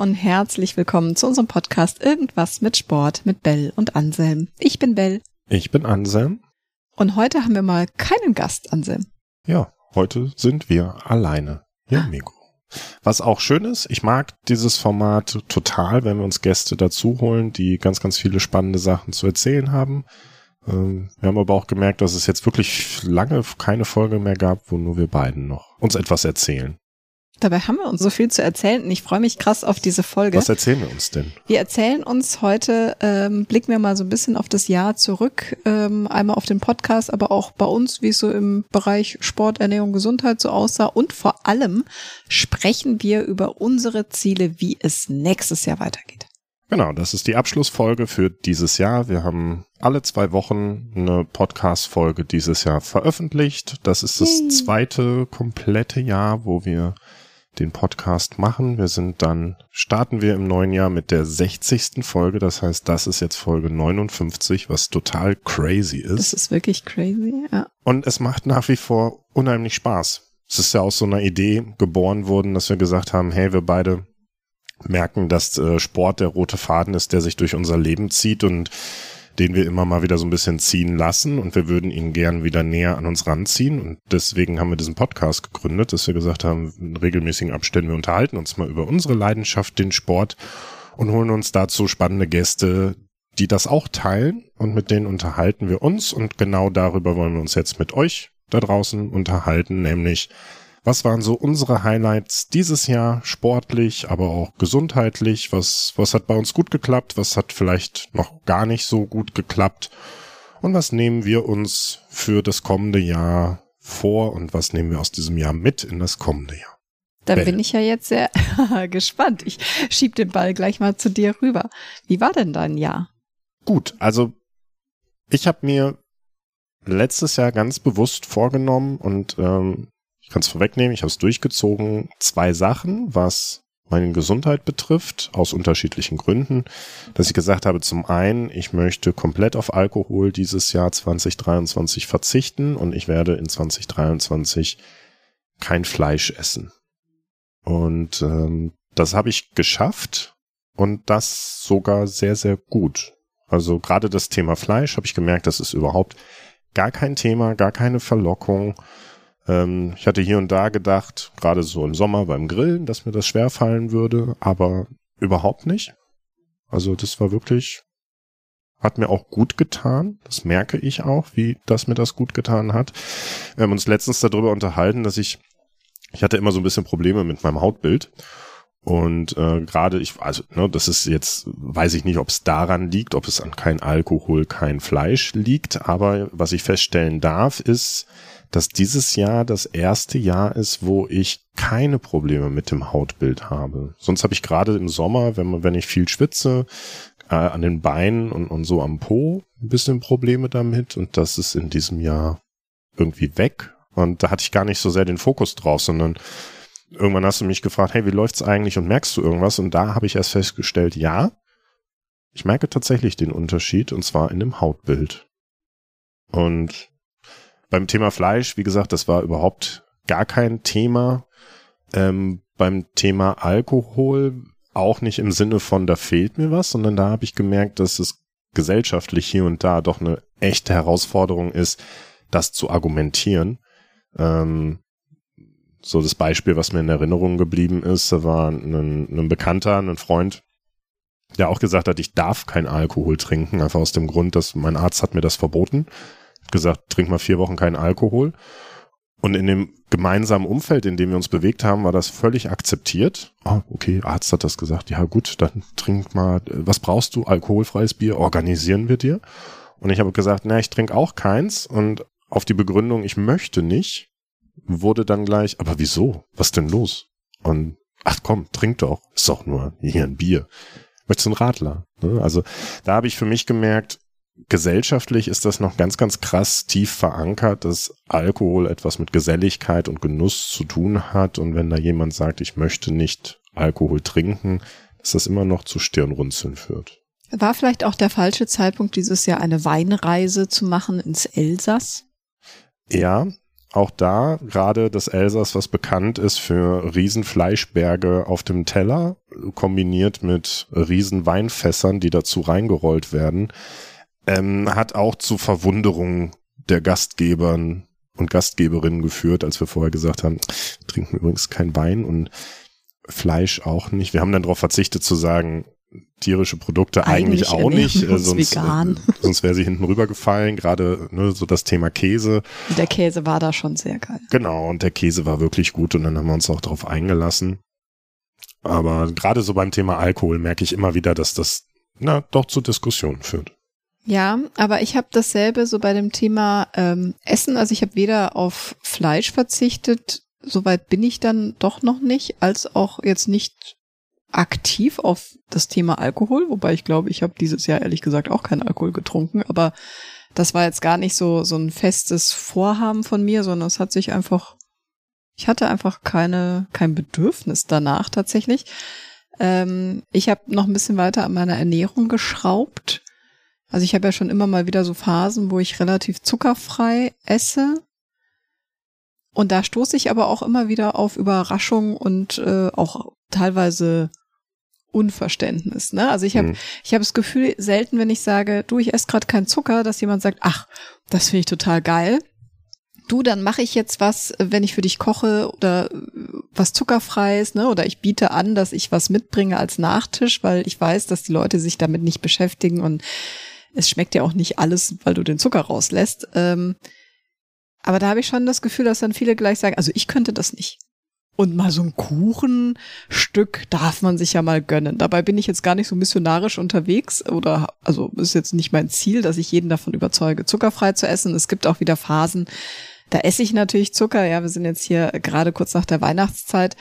Und herzlich willkommen zu unserem Podcast Irgendwas mit Sport mit Bell und Anselm. Ich bin Bell. Ich bin Anselm. Und heute haben wir mal keinen Gast, Anselm. Ja, heute sind wir alleine hier im Mikro. Was auch schön ist, ich mag dieses Format total, wenn wir uns Gäste dazu holen, die ganz, ganz viele spannende Sachen zu erzählen haben. Ähm, wir haben aber auch gemerkt, dass es jetzt wirklich lange keine Folge mehr gab, wo nur wir beiden noch uns etwas erzählen. Dabei haben wir uns so viel zu erzählen und ich freue mich krass auf diese Folge. Was erzählen wir uns denn? Wir erzählen uns heute, ähm, blicken wir mal so ein bisschen auf das Jahr zurück, ähm, einmal auf den Podcast, aber auch bei uns, wie es so im Bereich Sport, Ernährung, Gesundheit so aussah und vor allem sprechen wir über unsere Ziele, wie es nächstes Jahr weitergeht. Genau, das ist die Abschlussfolge für dieses Jahr. Wir haben alle zwei Wochen eine Podcast-Folge dieses Jahr veröffentlicht. Das ist das zweite komplette Jahr, wo wir den Podcast machen. Wir sind dann, starten wir im neuen Jahr mit der 60. Folge. Das heißt, das ist jetzt Folge 59, was total crazy ist. Das ist wirklich crazy, ja. Und es macht nach wie vor unheimlich Spaß. Es ist ja aus so einer Idee geboren worden, dass wir gesagt haben, hey, wir beide merken, dass äh, Sport der rote Faden ist, der sich durch unser Leben zieht und den wir immer mal wieder so ein bisschen ziehen lassen und wir würden ihn gern wieder näher an uns ranziehen. Und deswegen haben wir diesen Podcast gegründet, dass wir gesagt haben, in regelmäßigen Abständen wir unterhalten uns mal über unsere Leidenschaft, den Sport und holen uns dazu spannende Gäste, die das auch teilen. Und mit denen unterhalten wir uns. Und genau darüber wollen wir uns jetzt mit euch da draußen unterhalten, nämlich was waren so unsere Highlights dieses Jahr sportlich, aber auch gesundheitlich? Was, was hat bei uns gut geklappt? Was hat vielleicht noch gar nicht so gut geklappt? Und was nehmen wir uns für das kommende Jahr vor und was nehmen wir aus diesem Jahr mit in das kommende Jahr? Da bin ich ja jetzt sehr gespannt. Ich schieb den Ball gleich mal zu dir rüber. Wie war denn dein Jahr? Gut, also ich habe mir letztes Jahr ganz bewusst vorgenommen und ähm, kann es vorwegnehmen, ich habe es durchgezogen. Zwei Sachen, was meine Gesundheit betrifft, aus unterschiedlichen Gründen, dass ich gesagt habe, zum einen, ich möchte komplett auf Alkohol dieses Jahr 2023 verzichten und ich werde in 2023 kein Fleisch essen. Und ähm, das habe ich geschafft und das sogar sehr, sehr gut. Also gerade das Thema Fleisch habe ich gemerkt, das ist überhaupt gar kein Thema, gar keine Verlockung. Ähm, ich hatte hier und da gedacht, gerade so im Sommer beim Grillen, dass mir das schwer fallen würde, aber überhaupt nicht. Also das war wirklich, hat mir auch gut getan. Das merke ich auch, wie das mir das gut getan hat. Wir haben uns letztens darüber unterhalten, dass ich, ich hatte immer so ein bisschen Probleme mit meinem Hautbild. Und äh, gerade ich, also ne, das ist jetzt, weiß ich nicht, ob es daran liegt, ob es an kein Alkohol, kein Fleisch liegt, aber was ich feststellen darf, ist, dass dieses Jahr das erste Jahr ist, wo ich keine Probleme mit dem Hautbild habe. Sonst habe ich gerade im Sommer, wenn man, wenn ich viel schwitze, äh, an den Beinen und, und so am Po ein bisschen Probleme damit und das ist in diesem Jahr irgendwie weg. Und da hatte ich gar nicht so sehr den Fokus drauf, sondern irgendwann hast du mich gefragt, hey, wie läuft's eigentlich und merkst du irgendwas? Und da habe ich erst festgestellt, ja, ich merke tatsächlich den Unterschied und zwar in dem Hautbild. Und beim Thema Fleisch, wie gesagt, das war überhaupt gar kein Thema. Ähm, beim Thema Alkohol auch nicht im Sinne von, da fehlt mir was, sondern da habe ich gemerkt, dass es gesellschaftlich hier und da doch eine echte Herausforderung ist, das zu argumentieren. Ähm, so das Beispiel, was mir in Erinnerung geblieben ist, war ein, ein Bekannter, ein Freund, der auch gesagt hat, ich darf kein Alkohol trinken, einfach aus dem Grund, dass mein Arzt hat mir das verboten gesagt, trink mal vier Wochen keinen Alkohol. Und in dem gemeinsamen Umfeld, in dem wir uns bewegt haben, war das völlig akzeptiert. Ah, okay, Arzt hat das gesagt. Ja, gut, dann trink mal, was brauchst du? Alkoholfreies Bier organisieren wir dir. Und ich habe gesagt, na, ich trinke auch keins. Und auf die Begründung, ich möchte nicht, wurde dann gleich, aber wieso? Was denn los? Und ach komm, trink doch. Ist doch nur hier ein Bier. Möchtest du einen Radler? Ne? Also da habe ich für mich gemerkt, gesellschaftlich ist das noch ganz, ganz krass tief verankert, dass Alkohol etwas mit Geselligkeit und Genuss zu tun hat. Und wenn da jemand sagt, ich möchte nicht Alkohol trinken, dass das immer noch zu Stirnrunzeln führt. War vielleicht auch der falsche Zeitpunkt, dieses Jahr eine Weinreise zu machen ins Elsass? Ja, auch da gerade das Elsass, was bekannt ist für Riesenfleischberge auf dem Teller, kombiniert mit Riesenweinfässern, die dazu reingerollt werden, ähm, hat auch zu Verwunderung der Gastgebern und Gastgeberinnen geführt, als wir vorher gesagt haben, trinken übrigens kein Wein und Fleisch auch nicht. Wir haben dann darauf verzichtet zu sagen, tierische Produkte eigentlich, eigentlich auch nicht, äh, sonst, äh, sonst wäre sie hinten rübergefallen. Gerade ne, so das Thema Käse. Der Käse war da schon sehr geil. Genau, und der Käse war wirklich gut und dann haben wir uns auch darauf eingelassen. Aber gerade so beim Thema Alkohol merke ich immer wieder, dass das na doch zu Diskussionen führt. Ja, aber ich habe dasselbe so bei dem Thema ähm, Essen. Also ich habe weder auf Fleisch verzichtet, soweit bin ich dann doch noch nicht, als auch jetzt nicht aktiv auf das Thema Alkohol, wobei ich glaube, ich habe dieses Jahr ehrlich gesagt auch keinen Alkohol getrunken, aber das war jetzt gar nicht so so ein festes Vorhaben von mir, sondern es hat sich einfach ich hatte einfach keine kein Bedürfnis danach tatsächlich. Ähm, ich habe noch ein bisschen weiter an meiner Ernährung geschraubt. Also ich habe ja schon immer mal wieder so Phasen, wo ich relativ zuckerfrei esse. Und da stoße ich aber auch immer wieder auf Überraschung und äh, auch teilweise Unverständnis. Ne? Also ich habe mhm. ich habe das Gefühl selten, wenn ich sage, du, ich esse gerade keinen Zucker, dass jemand sagt, ach, das finde ich total geil. Du, dann mache ich jetzt was, wenn ich für dich koche oder was zuckerfreies, ne? Oder ich biete an, dass ich was mitbringe als Nachtisch, weil ich weiß, dass die Leute sich damit nicht beschäftigen und es schmeckt ja auch nicht alles, weil du den Zucker rauslässt. Ähm, aber da habe ich schon das Gefühl, dass dann viele gleich sagen, also ich könnte das nicht. Und mal so ein Kuchenstück darf man sich ja mal gönnen. Dabei bin ich jetzt gar nicht so missionarisch unterwegs oder, also ist jetzt nicht mein Ziel, dass ich jeden davon überzeuge, zuckerfrei zu essen. Es gibt auch wieder Phasen, da esse ich natürlich Zucker. Ja, wir sind jetzt hier gerade kurz nach der Weihnachtszeit.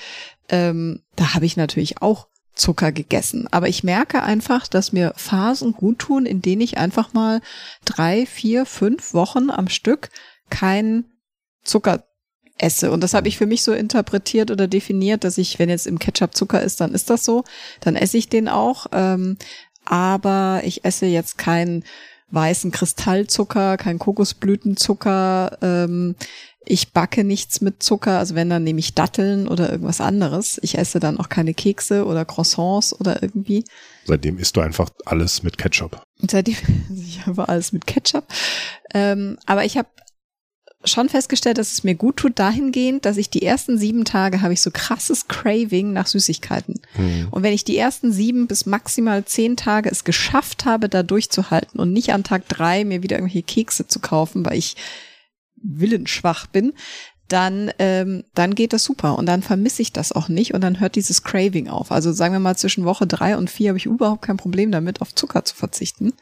Ähm, da habe ich natürlich auch Zucker gegessen. Aber ich merke einfach, dass mir Phasen gut tun, in denen ich einfach mal drei, vier, fünf Wochen am Stück kein Zucker esse. Und das habe ich für mich so interpretiert oder definiert, dass ich, wenn jetzt im Ketchup Zucker ist, dann ist das so. Dann esse ich den auch. Ähm, aber ich esse jetzt keinen weißen Kristallzucker, kein Kokosblütenzucker. Ähm, ich backe nichts mit Zucker, also wenn dann nehme ich Datteln oder irgendwas anderes. Ich esse dann auch keine Kekse oder Croissants oder irgendwie. Seitdem isst du einfach alles mit Ketchup. Seitdem ich habe alles mit Ketchup. Ähm, aber ich habe schon festgestellt, dass es mir gut tut dahingehend, dass ich die ersten sieben Tage habe ich so krasses Craving nach Süßigkeiten. Hm. Und wenn ich die ersten sieben bis maximal zehn Tage es geschafft habe, da durchzuhalten und nicht an Tag drei mir wieder irgendwelche Kekse zu kaufen, weil ich willensschwach bin, dann, ähm, dann geht das super und dann vermisse ich das auch nicht und dann hört dieses Craving auf. Also sagen wir mal, zwischen Woche drei und vier habe ich überhaupt kein Problem damit, auf Zucker zu verzichten.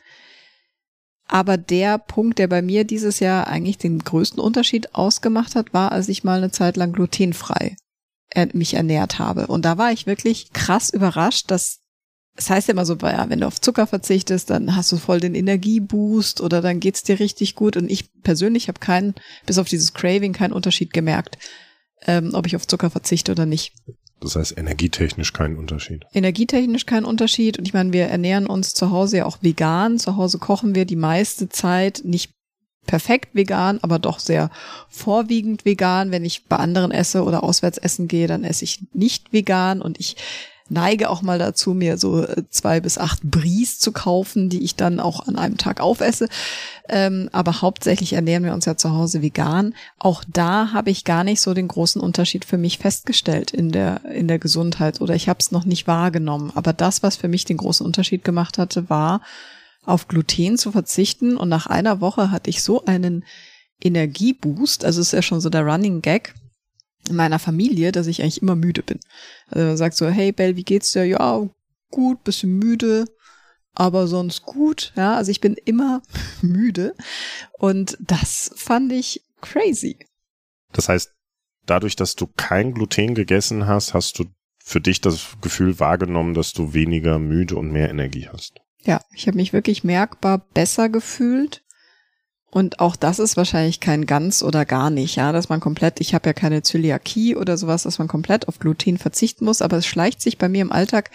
Aber der Punkt, der bei mir dieses Jahr eigentlich den größten Unterschied ausgemacht hat, war, als ich mal eine Zeit lang glutenfrei mich ernährt habe. Und da war ich wirklich krass überrascht, dass es heißt ja immer so, ja, wenn du auf Zucker verzichtest, dann hast du voll den Energieboost oder dann geht's dir richtig gut. Und ich persönlich habe keinen, bis auf dieses Craving, keinen Unterschied gemerkt, ähm, ob ich auf Zucker verzichte oder nicht. Das heißt energietechnisch kein Unterschied. Energietechnisch kein Unterschied. Und ich meine, wir ernähren uns zu Hause ja auch vegan. Zu Hause kochen wir die meiste Zeit nicht perfekt vegan, aber doch sehr vorwiegend vegan. Wenn ich bei anderen esse oder auswärts essen gehe, dann esse ich nicht vegan und ich neige auch mal dazu, mir so äh, zwei bis acht Bries zu kaufen, die ich dann auch an einem Tag aufesse. Ähm, aber hauptsächlich ernähren wir uns ja zu Hause vegan. Auch da habe ich gar nicht so den großen Unterschied für mich festgestellt in der, in der Gesundheit oder ich habe es noch nicht wahrgenommen. Aber das, was für mich den großen Unterschied gemacht hatte, war, auf Gluten zu verzichten. Und nach einer Woche hatte ich so einen Energieboost. Also es ist ja schon so der Running Gag in meiner Familie, dass ich eigentlich immer müde bin. Also man sagt so, hey Bell, wie geht's dir? Ja, gut, bisschen müde, aber sonst gut. Ja, also ich bin immer müde. Und das fand ich crazy. Das heißt, dadurch, dass du kein Gluten gegessen hast, hast du für dich das Gefühl wahrgenommen, dass du weniger müde und mehr Energie hast. Ja, ich habe mich wirklich merkbar besser gefühlt. Und auch das ist wahrscheinlich kein ganz oder gar nicht, ja, dass man komplett, ich habe ja keine Zöliakie oder sowas, dass man komplett auf Gluten verzichten muss, aber es schleicht sich bei mir im Alltag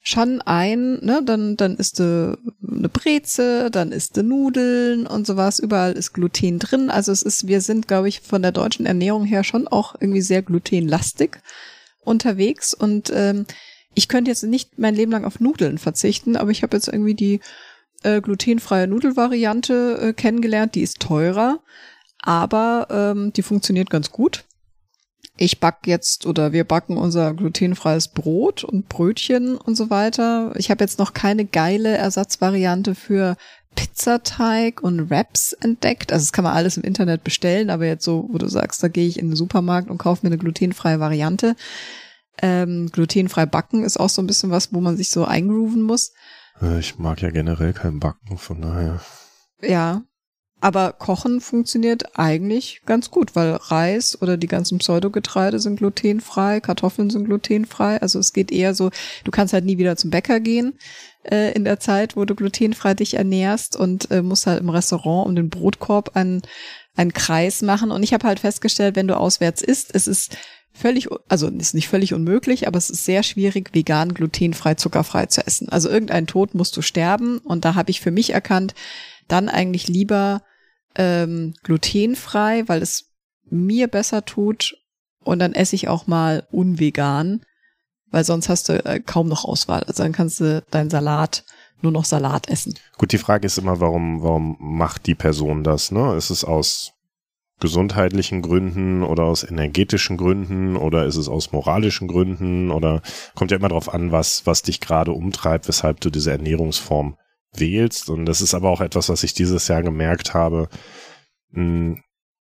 schon ein, ne, dann, dann isst du eine Breze, dann isst du Nudeln und sowas, überall ist Gluten drin. Also es ist, wir sind, glaube ich, von der deutschen Ernährung her schon auch irgendwie sehr glutenlastig unterwegs und ähm, ich könnte jetzt nicht mein Leben lang auf Nudeln verzichten, aber ich habe jetzt irgendwie die äh, glutenfreie Nudelvariante äh, kennengelernt, die ist teurer, aber ähm, die funktioniert ganz gut ich back jetzt oder wir backen unser glutenfreies Brot und Brötchen und so weiter. Ich habe jetzt noch keine geile Ersatzvariante für Pizzateig und Wraps entdeckt. Also das kann man alles im Internet bestellen, aber jetzt so, wo du sagst, da gehe ich in den Supermarkt und kaufe mir eine glutenfreie Variante. Ähm, glutenfrei backen ist auch so ein bisschen was, wo man sich so eingrooven muss. Äh, ich mag ja generell kein Backen, von daher. Ja, aber Kochen funktioniert eigentlich ganz gut, weil Reis oder die ganzen Pseudogetreide sind glutenfrei, Kartoffeln sind glutenfrei. Also es geht eher so, du kannst halt nie wieder zum Bäcker gehen äh, in der Zeit, wo du glutenfrei dich ernährst und äh, musst halt im Restaurant um den Brotkorb einen, einen Kreis machen. Und ich habe halt festgestellt, wenn du auswärts isst, es ist völlig, also ist nicht völlig unmöglich, aber es ist sehr schwierig, vegan, glutenfrei, zuckerfrei zu essen. Also irgendein Tod musst du sterben. Und da habe ich für mich erkannt, dann eigentlich lieber ähm, glutenfrei, weil es mir besser tut. Und dann esse ich auch mal unvegan, weil sonst hast du äh, kaum noch Auswahl. Also dann kannst du deinen Salat nur noch Salat essen. Gut, die Frage ist immer, warum, warum macht die Person das? Ne? Ist es aus gesundheitlichen Gründen oder aus energetischen Gründen oder ist es aus moralischen Gründen oder kommt ja immer darauf an, was, was dich gerade umtreibt, weshalb du diese Ernährungsform wählst. Und das ist aber auch etwas, was ich dieses Jahr gemerkt habe. Hm,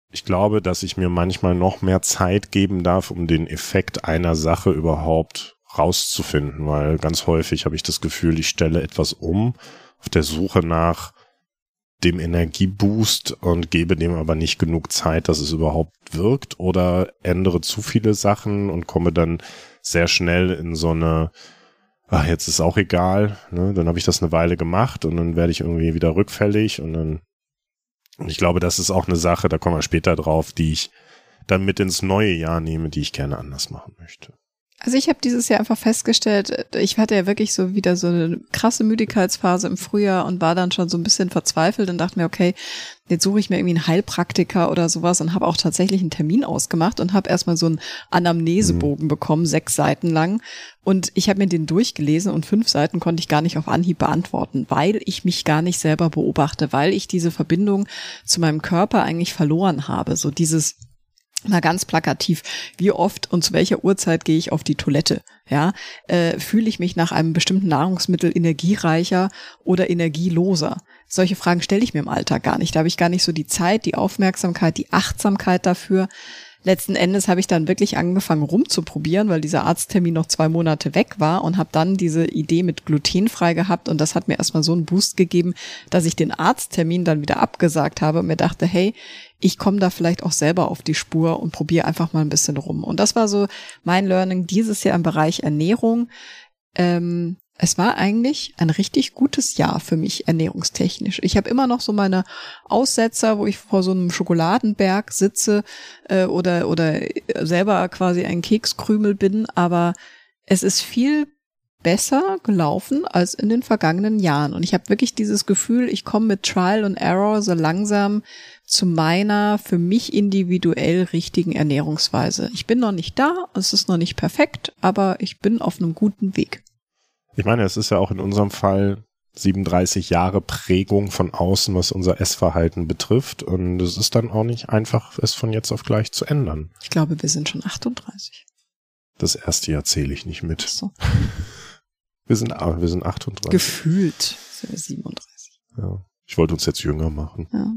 ich glaube, dass ich mir manchmal noch mehr Zeit geben darf, um den Effekt einer Sache überhaupt rauszufinden, weil ganz häufig habe ich das Gefühl, ich stelle etwas um auf der Suche nach dem Energieboost und gebe dem aber nicht genug Zeit, dass es überhaupt wirkt oder ändere zu viele Sachen und komme dann sehr schnell in so eine ach, jetzt ist auch egal, ne? dann habe ich das eine Weile gemacht und dann werde ich irgendwie wieder rückfällig und dann, und ich glaube, das ist auch eine Sache, da kommen wir später drauf, die ich dann mit ins neue Jahr nehme, die ich gerne anders machen möchte. Also ich habe dieses Jahr einfach festgestellt, ich hatte ja wirklich so wieder so eine krasse Müdigkeitsphase im Frühjahr und war dann schon so ein bisschen verzweifelt und dachte mir, okay, jetzt suche ich mir irgendwie einen Heilpraktiker oder sowas und habe auch tatsächlich einen Termin ausgemacht und habe erstmal so einen Anamnesebogen mhm. bekommen, sechs Seiten lang. Und ich habe mir den durchgelesen und fünf Seiten konnte ich gar nicht auf Anhieb beantworten, weil ich mich gar nicht selber beobachte, weil ich diese Verbindung zu meinem Körper eigentlich verloren habe. So dieses mal ganz plakativ, wie oft und zu welcher Uhrzeit gehe ich auf die Toilette? Ja, äh, fühle ich mich nach einem bestimmten Nahrungsmittel energiereicher oder energieloser? Solche Fragen stelle ich mir im Alltag gar nicht. Da habe ich gar nicht so die Zeit, die Aufmerksamkeit, die Achtsamkeit dafür letzten Endes habe ich dann wirklich angefangen rumzuprobieren, weil dieser Arzttermin noch zwei Monate weg war und habe dann diese Idee mit glutenfrei gehabt und das hat mir erstmal so einen Boost gegeben, dass ich den Arzttermin dann wieder abgesagt habe und mir dachte, hey, ich komme da vielleicht auch selber auf die Spur und probiere einfach mal ein bisschen rum. Und das war so mein Learning dieses Jahr im Bereich Ernährung. Ähm, es war eigentlich ein richtig gutes Jahr für mich ernährungstechnisch. Ich habe immer noch so meine Aussetzer, wo ich vor so einem Schokoladenberg sitze äh, oder oder selber quasi ein Kekskrümel bin, aber es ist viel besser gelaufen als in den vergangenen Jahren und ich habe wirklich dieses Gefühl, ich komme mit Trial und Error so langsam zu meiner für mich individuell richtigen Ernährungsweise. Ich bin noch nicht da, es ist noch nicht perfekt, aber ich bin auf einem guten Weg. Ich meine, es ist ja auch in unserem Fall 37 Jahre Prägung von außen, was unser Essverhalten betrifft. Und es ist dann auch nicht einfach, es von jetzt auf gleich zu ändern. Ich glaube, wir sind schon 38. Das erste Jahr zähle ich nicht mit. So. Wir sind, ah, wir sind 38. Gefühlt sind wir 37. Ja. Ich wollte uns jetzt jünger machen. Ja.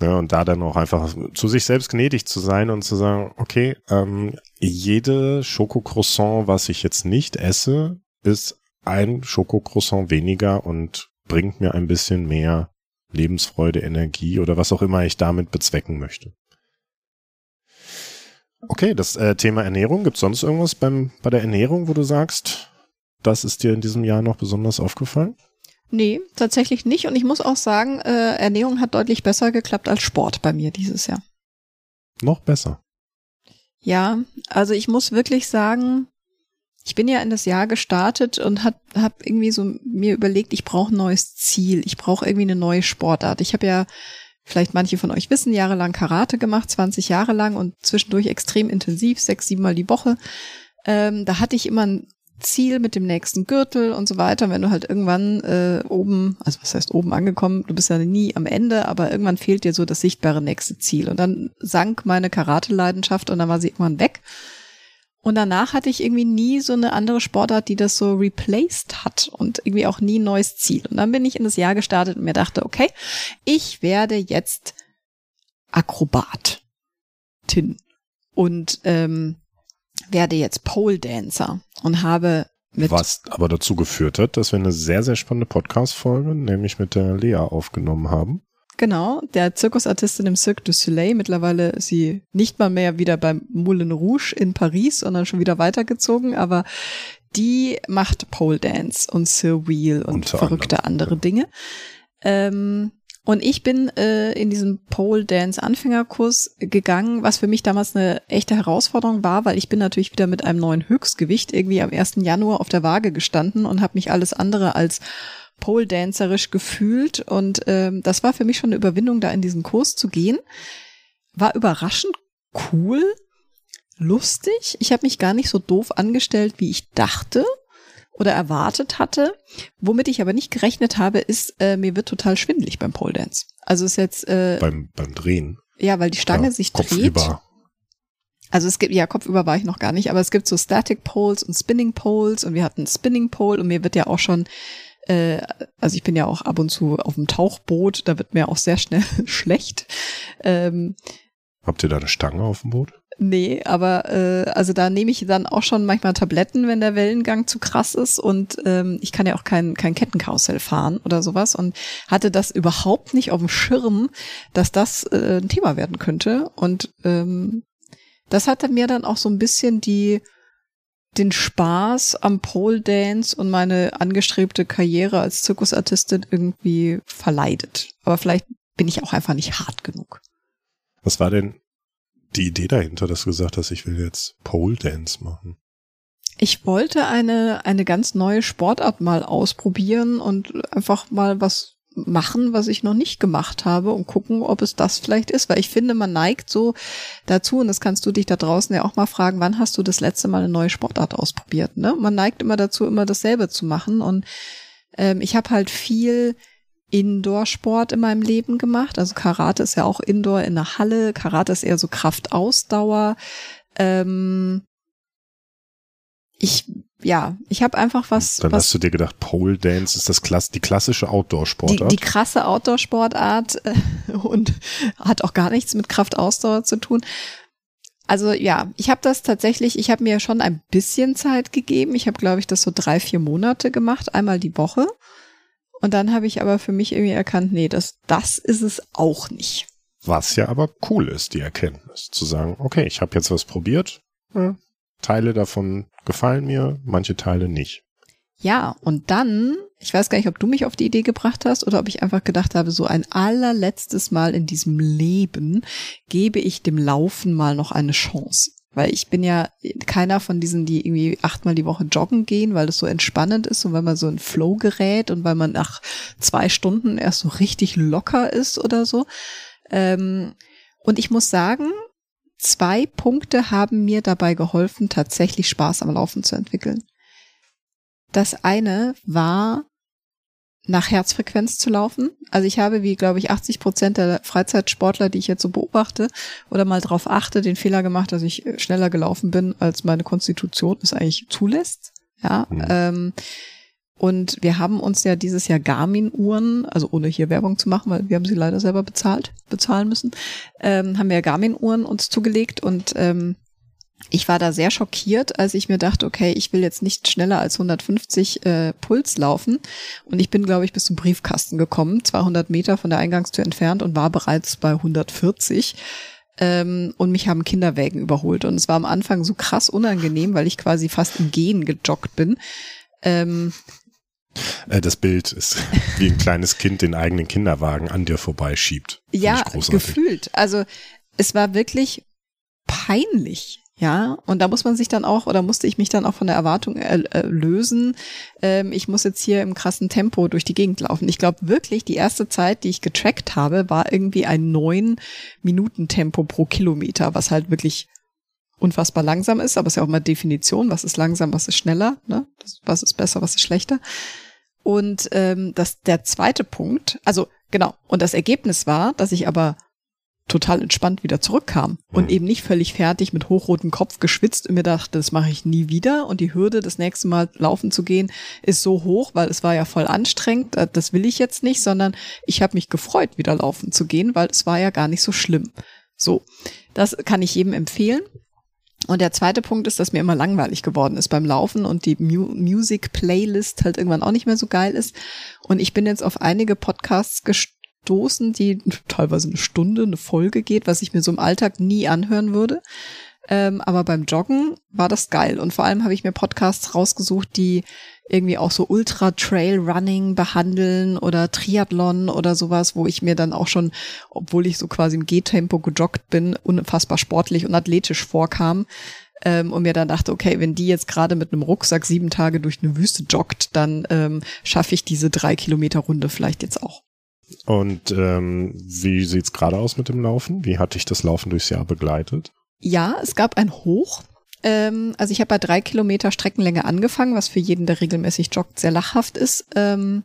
Ja, und da dann auch einfach zu sich selbst gnädig zu sein und zu sagen, okay, ähm, jede Schokocroissant, was ich jetzt nicht esse, ist ein Schokocroissant weniger und bringt mir ein bisschen mehr Lebensfreude, Energie oder was auch immer ich damit bezwecken möchte. Okay, das äh, Thema Ernährung. Gibt es sonst irgendwas beim, bei der Ernährung, wo du sagst, das ist dir in diesem Jahr noch besonders aufgefallen? Nee, tatsächlich nicht. Und ich muss auch sagen, äh, Ernährung hat deutlich besser geklappt als Sport bei mir dieses Jahr. Noch besser. Ja, also ich muss wirklich sagen, ich bin ja in das Jahr gestartet und habe hab irgendwie so mir überlegt, ich brauche ein neues Ziel, ich brauche irgendwie eine neue Sportart. Ich habe ja vielleicht manche von euch wissen, jahrelang Karate gemacht, 20 Jahre lang und zwischendurch extrem intensiv, sechs, sieben Mal die Woche. Ähm, da hatte ich immer ein Ziel mit dem nächsten Gürtel und so weiter. wenn du halt irgendwann äh, oben, also was heißt oben angekommen, du bist ja nie am Ende, aber irgendwann fehlt dir so das sichtbare nächste Ziel. Und dann sank meine Karate-Leidenschaft und dann war sie irgendwann weg. Und danach hatte ich irgendwie nie so eine andere Sportart, die das so replaced hat und irgendwie auch nie ein neues Ziel. Und dann bin ich in das Jahr gestartet und mir dachte, okay, ich werde jetzt Akrobatin und ähm, werde jetzt Pole Dancer und habe mit Was aber dazu geführt hat, dass wir eine sehr, sehr spannende Podcast-Folge, nämlich mit der Lea aufgenommen haben. Genau, der Zirkusartistin im Cirque du Soleil. Mittlerweile ist sie nicht mal mehr wieder beim Moulin Rouge in Paris, sondern schon wieder weitergezogen. Aber die macht Pole Dance und Sir Wheel und Unter verrückte anderem. andere Dinge. Ähm, und ich bin äh, in diesen Pole Dance Anfängerkurs gegangen, was für mich damals eine echte Herausforderung war, weil ich bin natürlich wieder mit einem neuen Höchstgewicht irgendwie am 1. Januar auf der Waage gestanden und habe mich alles andere als Pole Dancerisch gefühlt und ähm, das war für mich schon eine Überwindung, da in diesen Kurs zu gehen. War überraschend cool, lustig. Ich habe mich gar nicht so doof angestellt, wie ich dachte oder erwartet hatte. Womit ich aber nicht gerechnet habe, ist, äh, mir wird total schwindelig beim Pole Dance. Also ist jetzt äh, beim beim Drehen. Ja, weil die Stange ja, sich dreht. Über. Also es gibt, ja, kopfüber war ich noch gar nicht, aber es gibt so Static Poles und Spinning Poles und wir hatten Spinning Pole und mir wird ja auch schon äh, also ich bin ja auch ab und zu auf dem Tauchboot, da wird mir auch sehr schnell schlecht. Ähm, Habt ihr da eine Stange auf dem Boot? Nee, aber äh, also da nehme ich dann auch schon manchmal Tabletten, wenn der Wellengang zu krass ist und ähm, ich kann ja auch kein, kein Kettenkarussell fahren oder sowas und hatte das überhaupt nicht auf dem Schirm, dass das äh, ein Thema werden könnte und ähm, das hatte mir dann auch so ein bisschen die den Spaß am Pole Dance und meine angestrebte Karriere als Zirkusartistin irgendwie verleidet. Aber vielleicht bin ich auch einfach nicht hart genug. Was war denn die Idee dahinter, dass du gesagt hast, ich will jetzt Pole Dance machen? Ich wollte eine, eine ganz neue Sportart mal ausprobieren und einfach mal was machen, was ich noch nicht gemacht habe und gucken, ob es das vielleicht ist, weil ich finde, man neigt so dazu und das kannst du dich da draußen ja auch mal fragen, wann hast du das letzte Mal eine neue Sportart ausprobiert? Ne? Man neigt immer dazu, immer dasselbe zu machen und ähm, ich habe halt viel Indoor-Sport in meinem Leben gemacht. Also Karate ist ja auch Indoor in der Halle. Karate ist eher so Kraftausdauer. Ähm, ich ja, ich habe einfach was. Dann was, hast du dir gedacht, Pole Dance ist das Klass die klassische Outdoor-Sportart. Die, die krasse Outdoor-Sportart äh, und hat auch gar nichts mit Kraftausdauer zu tun. Also ja, ich habe das tatsächlich, ich habe mir schon ein bisschen Zeit gegeben. Ich habe, glaube ich, das so drei, vier Monate gemacht, einmal die Woche. Und dann habe ich aber für mich irgendwie erkannt, nee, das, das ist es auch nicht. Was ja aber cool ist, die Erkenntnis, zu sagen, okay, ich habe jetzt was probiert, ja, Teile davon gefallen mir, manche Teile nicht. Ja, und dann, ich weiß gar nicht, ob du mich auf die Idee gebracht hast oder ob ich einfach gedacht habe, so ein allerletztes Mal in diesem Leben gebe ich dem Laufen mal noch eine Chance. Weil ich bin ja keiner von diesen, die irgendwie achtmal die Woche joggen gehen, weil das so entspannend ist und weil man so ein Flow gerät und weil man nach zwei Stunden erst so richtig locker ist oder so. Ähm, und ich muss sagen, zwei Punkte haben mir dabei geholfen, tatsächlich Spaß am Laufen zu entwickeln. Das eine war, nach Herzfrequenz zu laufen. Also ich habe, wie glaube ich, 80 Prozent der Freizeitsportler, die ich jetzt so beobachte oder mal drauf achte, den Fehler gemacht, dass ich schneller gelaufen bin, als meine Konstitution es eigentlich zulässt. Ja, mhm. ähm, und wir haben uns ja dieses Jahr Garmin-Uhren, also ohne hier Werbung zu machen, weil wir haben sie leider selber bezahlt, bezahlen müssen, ähm, haben wir Garmin-Uhren uns zugelegt und ähm, ich war da sehr schockiert, als ich mir dachte, okay, ich will jetzt nicht schneller als 150 äh, Puls laufen. Und ich bin, glaube ich, bis zum Briefkasten gekommen, 200 Meter von der Eingangstür entfernt und war bereits bei 140 ähm, und mich haben Kinderwägen überholt. Und es war am Anfang so krass unangenehm, weil ich quasi fast im Gehen gejoggt bin. Ähm, äh, das Bild ist wie ein kleines Kind den eigenen Kinderwagen an dir vorbeischiebt. Ja, gefühlt. Also es war wirklich peinlich. Ja, und da muss man sich dann auch, oder musste ich mich dann auch von der Erwartung äh, äh, lösen, ähm, ich muss jetzt hier im krassen Tempo durch die Gegend laufen. Ich glaube wirklich, die erste Zeit, die ich getrackt habe, war irgendwie ein neun Minuten Tempo pro Kilometer, was halt wirklich unfassbar langsam ist, aber es ist ja auch mal Definition, was ist langsam, was ist schneller, ne? was ist besser, was ist schlechter. Und ähm, das der zweite Punkt, also genau, und das Ergebnis war, dass ich aber total entspannt wieder zurückkam und mhm. eben nicht völlig fertig mit hochrotem Kopf geschwitzt und mir dachte, das mache ich nie wieder und die Hürde, das nächste Mal laufen zu gehen, ist so hoch, weil es war ja voll anstrengend, äh, das will ich jetzt nicht, sondern ich habe mich gefreut, wieder laufen zu gehen, weil es war ja gar nicht so schlimm. So, das kann ich jedem empfehlen. Und der zweite Punkt ist, dass mir immer langweilig geworden ist beim Laufen und die Mu Music Playlist halt irgendwann auch nicht mehr so geil ist. Und ich bin jetzt auf einige Podcasts gestoßen, die teilweise eine Stunde, eine Folge geht, was ich mir so im Alltag nie anhören würde. Ähm, aber beim Joggen war das geil. Und vor allem habe ich mir Podcasts rausgesucht, die irgendwie auch so Ultra-Trail-Running behandeln oder Triathlon oder sowas, wo ich mir dann auch schon, obwohl ich so quasi im Gehtempo gejoggt bin, unfassbar sportlich und athletisch vorkam. Ähm, und mir dann dachte, okay, wenn die jetzt gerade mit einem Rucksack sieben Tage durch eine Wüste joggt, dann ähm, schaffe ich diese drei Kilometer Runde vielleicht jetzt auch. Und ähm, wie sieht's gerade aus mit dem Laufen? Wie hat dich das Laufen durchs Jahr begleitet? Ja, es gab ein Hoch. Ähm, also ich habe bei drei Kilometer Streckenlänge angefangen, was für jeden, der regelmäßig joggt, sehr lachhaft ist. Ähm,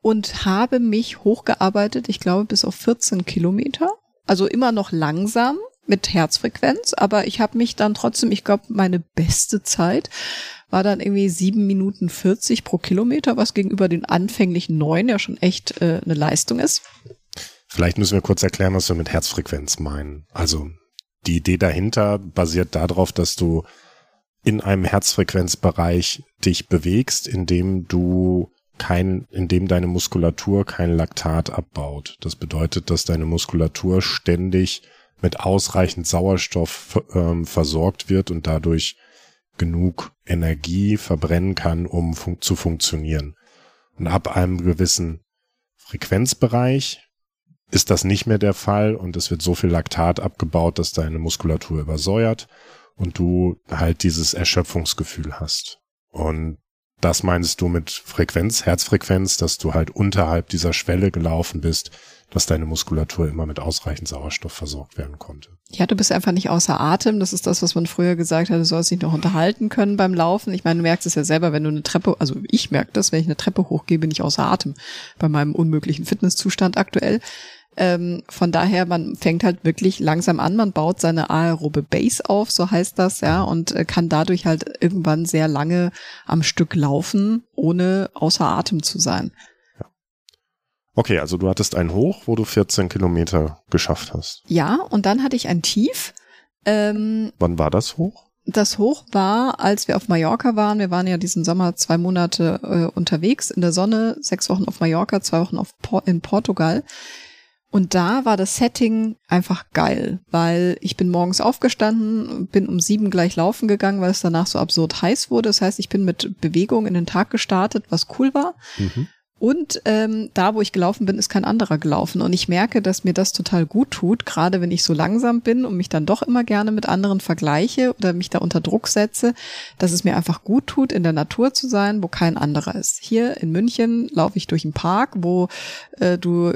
und habe mich hochgearbeitet, ich glaube, bis auf 14 Kilometer. Also immer noch langsam mit Herzfrequenz, aber ich habe mich dann trotzdem, ich glaube, meine beste Zeit war dann irgendwie sieben Minuten 40 pro Kilometer, was gegenüber den anfänglichen neun ja schon echt äh, eine Leistung ist. Vielleicht müssen wir kurz erklären, was wir mit Herzfrequenz meinen. Also die Idee dahinter basiert darauf, dass du in einem Herzfrequenzbereich dich bewegst, in dem du kein, in dem deine Muskulatur kein Laktat abbaut. Das bedeutet, dass deine Muskulatur ständig mit ausreichend Sauerstoff ähm, versorgt wird und dadurch genug Energie verbrennen kann, um fun zu funktionieren. Und ab einem gewissen Frequenzbereich ist das nicht mehr der Fall und es wird so viel Laktat abgebaut, dass deine Muskulatur übersäuert und du halt dieses Erschöpfungsgefühl hast. Und das meinst du mit Frequenz, Herzfrequenz, dass du halt unterhalb dieser Schwelle gelaufen bist, dass deine Muskulatur immer mit ausreichend Sauerstoff versorgt werden konnte. Ja, du bist einfach nicht außer Atem. Das ist das, was man früher gesagt hat, du sollst dich noch unterhalten können beim Laufen. Ich meine, du merkst es ja selber, wenn du eine Treppe, also ich merke das, wenn ich eine Treppe hochgehe, bin ich außer Atem bei meinem unmöglichen Fitnesszustand aktuell. Ähm, von daher, man fängt halt wirklich langsam an, man baut seine aerobe Base auf, so heißt das, ja, und äh, kann dadurch halt irgendwann sehr lange am Stück laufen, ohne außer Atem zu sein. Ja. Okay, also du hattest ein Hoch, wo du 14 Kilometer geschafft hast. Ja, und dann hatte ich ein Tief. Ähm, Wann war das Hoch? Das Hoch war, als wir auf Mallorca waren. Wir waren ja diesen Sommer zwei Monate äh, unterwegs in der Sonne, sechs Wochen auf Mallorca, zwei Wochen auf Por in Portugal. Und da war das Setting einfach geil, weil ich bin morgens aufgestanden, bin um sieben gleich laufen gegangen, weil es danach so absurd heiß wurde. Das heißt, ich bin mit Bewegung in den Tag gestartet, was cool war. Mhm. Und ähm, da, wo ich gelaufen bin, ist kein anderer gelaufen. Und ich merke, dass mir das total gut tut, gerade wenn ich so langsam bin und mich dann doch immer gerne mit anderen vergleiche oder mich da unter Druck setze, dass es mir einfach gut tut, in der Natur zu sein, wo kein anderer ist. Hier in München laufe ich durch einen Park, wo äh, du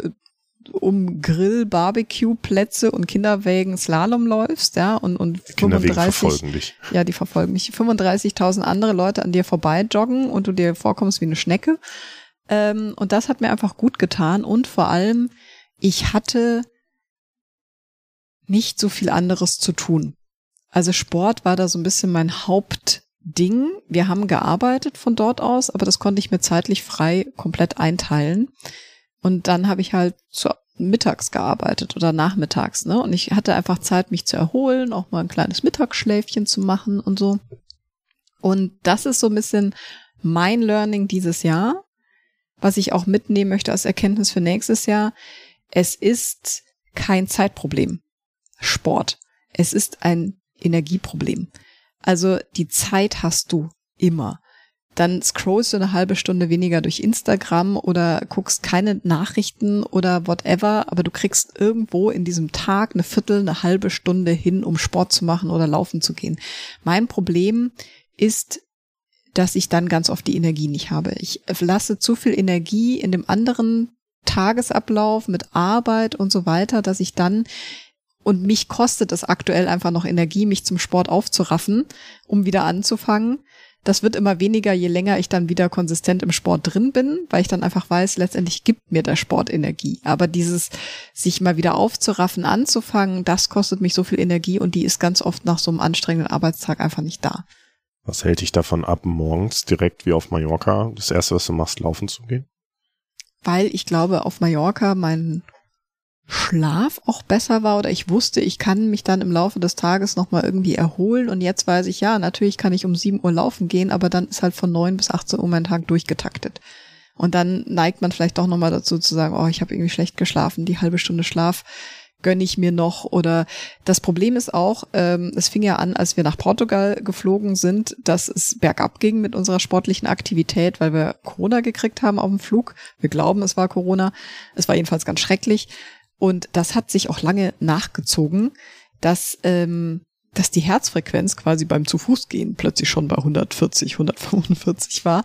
um Grill, Barbecue-Plätze und Kinderwägen Slalom läufst, ja, und, und 35, ja, die verfolgen mich, 35.000 andere Leute an dir vorbei joggen und du dir vorkommst wie eine Schnecke. Ähm, und das hat mir einfach gut getan und vor allem, ich hatte nicht so viel anderes zu tun. Also Sport war da so ein bisschen mein Hauptding. Wir haben gearbeitet von dort aus, aber das konnte ich mir zeitlich frei komplett einteilen. Und dann habe ich halt zu, mittags gearbeitet oder nachmittags, ne? Und ich hatte einfach Zeit, mich zu erholen, auch mal ein kleines Mittagsschläfchen zu machen und so. Und das ist so ein bisschen mein Learning dieses Jahr, was ich auch mitnehmen möchte als Erkenntnis für nächstes Jahr. Es ist kein Zeitproblem. Sport. Es ist ein Energieproblem. Also die Zeit hast du immer dann scrollst du eine halbe Stunde weniger durch Instagram oder guckst keine Nachrichten oder whatever, aber du kriegst irgendwo in diesem Tag eine Viertel, eine halbe Stunde hin, um Sport zu machen oder laufen zu gehen. Mein Problem ist, dass ich dann ganz oft die Energie nicht habe. Ich lasse zu viel Energie in dem anderen Tagesablauf mit Arbeit und so weiter, dass ich dann und mich kostet es aktuell einfach noch Energie, mich zum Sport aufzuraffen, um wieder anzufangen. Das wird immer weniger, je länger ich dann wieder konsistent im Sport drin bin, weil ich dann einfach weiß, letztendlich gibt mir der Sport Energie. Aber dieses sich mal wieder aufzuraffen, anzufangen, das kostet mich so viel Energie und die ist ganz oft nach so einem anstrengenden Arbeitstag einfach nicht da. Was hält dich davon ab, morgens direkt wie auf Mallorca das erste, was du machst, laufen zu gehen? Weil ich glaube, auf Mallorca mein Schlaf auch besser war oder ich wusste, ich kann mich dann im Laufe des Tages nochmal irgendwie erholen und jetzt weiß ich, ja, natürlich kann ich um 7 Uhr laufen gehen, aber dann ist halt von 9 bis 18 Uhr mein Tag durchgetaktet. Und dann neigt man vielleicht doch nochmal dazu zu sagen, oh, ich habe irgendwie schlecht geschlafen, die halbe Stunde Schlaf gönne ich mir noch oder das Problem ist auch, ähm, es fing ja an, als wir nach Portugal geflogen sind, dass es bergab ging mit unserer sportlichen Aktivität, weil wir Corona gekriegt haben auf dem Flug. Wir glauben, es war Corona. Es war jedenfalls ganz schrecklich. Und das hat sich auch lange nachgezogen, dass, ähm, dass die Herzfrequenz quasi beim zu Fuß gehen plötzlich schon bei 140, 145 war.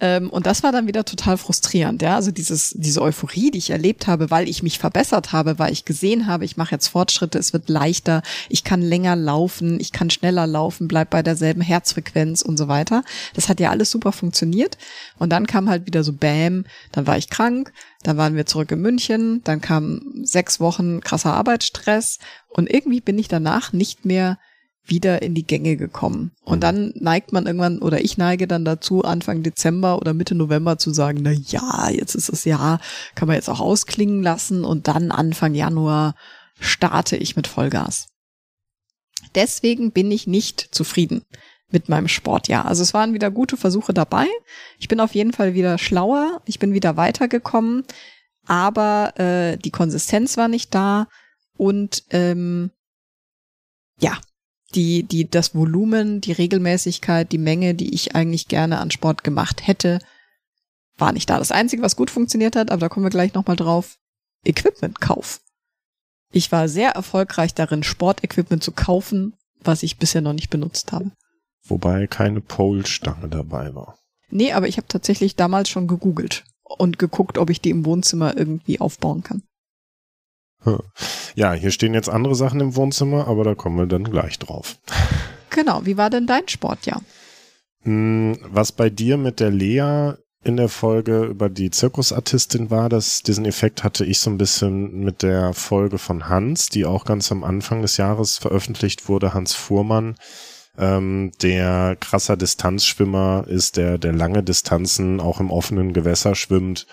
Ähm, und das war dann wieder total frustrierend. Ja, also dieses diese Euphorie, die ich erlebt habe, weil ich mich verbessert habe, weil ich gesehen habe, ich mache jetzt Fortschritte, es wird leichter, ich kann länger laufen, ich kann schneller laufen, bleib bei derselben Herzfrequenz und so weiter. Das hat ja alles super funktioniert. Und dann kam halt wieder so Bäm, dann war ich krank, dann waren wir zurück in München, dann kam sechs Wochen krasser Arbeitsstress und irgendwie bin ich danach nicht mehr wieder in die Gänge gekommen. Und mhm. dann neigt man irgendwann, oder ich neige dann dazu, Anfang Dezember oder Mitte November zu sagen, na ja, jetzt ist das Jahr, kann man jetzt auch ausklingen lassen und dann Anfang Januar starte ich mit Vollgas. Deswegen bin ich nicht zufrieden mit meinem Sportjahr. Also es waren wieder gute Versuche dabei. Ich bin auf jeden Fall wieder schlauer. Ich bin wieder weitergekommen. Aber äh, die Konsistenz war nicht da. Und ähm, ja, die, die, das Volumen, die Regelmäßigkeit, die Menge, die ich eigentlich gerne an Sport gemacht hätte, war nicht da. Das Einzige, was gut funktioniert hat, aber da kommen wir gleich nochmal drauf, Equipmentkauf. Ich war sehr erfolgreich darin, Sportequipment zu kaufen, was ich bisher noch nicht benutzt habe. Wobei keine Pole-Stange dabei war. Nee, aber ich habe tatsächlich damals schon gegoogelt und geguckt, ob ich die im Wohnzimmer irgendwie aufbauen kann. Ja, hier stehen jetzt andere Sachen im Wohnzimmer, aber da kommen wir dann gleich drauf. Genau, wie war denn dein Sportjahr? Hm, was bei dir mit der Lea in der Folge über die Zirkusartistin war, dass diesen Effekt hatte ich so ein bisschen mit der Folge von Hans, die auch ganz am Anfang des Jahres veröffentlicht wurde, Hans Fuhrmann, ähm, der krasser Distanzschwimmer ist, der, der lange Distanzen auch im offenen Gewässer schwimmt,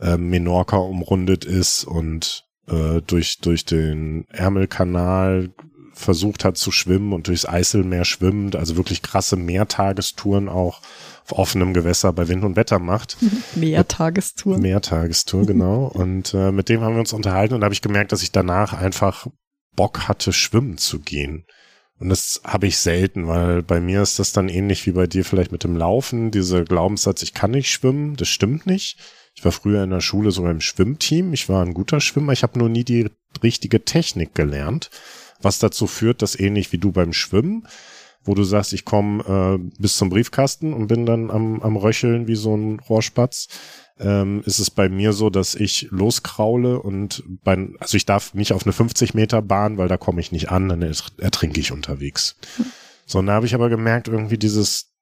äh, Menorca umrundet ist und äh, durch, durch den Ärmelkanal versucht hat zu schwimmen und durchs Eiselmeer schwimmt, also wirklich krasse Mehrtagestouren auch auf offenem Gewässer bei Wind und Wetter macht. Mehrtagestour. Mehrtagestour, genau. Und äh, mit dem haben wir uns unterhalten und da habe ich gemerkt, dass ich danach einfach Bock hatte, schwimmen zu gehen. Und das habe ich selten, weil bei mir ist das dann ähnlich wie bei dir vielleicht mit dem Laufen. Dieser Glaubenssatz, ich kann nicht schwimmen, das stimmt nicht. Ich war früher in der Schule sogar im Schwimmteam. Ich war ein guter Schwimmer. Ich habe nur nie die richtige Technik gelernt, was dazu führt, dass ähnlich wie du beim Schwimmen, wo du sagst, ich komme äh, bis zum Briefkasten und bin dann am, am Röcheln wie so ein Rohrspatz, ähm, ist es bei mir so, dass ich loskraule und bei, also ich darf nicht auf eine 50 Meter Bahn, weil da komme ich nicht an, dann ertrinke ich unterwegs. So, und da habe ich aber gemerkt, irgendwie dieses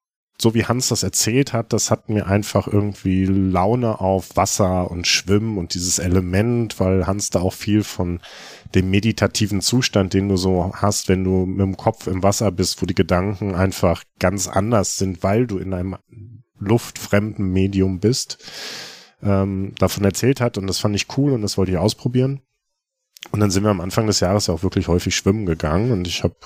so wie Hans das erzählt hat, das hat mir einfach irgendwie Laune auf Wasser und Schwimmen und dieses Element, weil Hans da auch viel von dem meditativen Zustand, den du so hast, wenn du mit dem Kopf im Wasser bist, wo die Gedanken einfach ganz anders sind, weil du in einem luftfremden Medium bist, ähm, davon erzählt hat und das fand ich cool und das wollte ich ausprobieren. Und dann sind wir am Anfang des Jahres ja auch wirklich häufig schwimmen gegangen und ich habe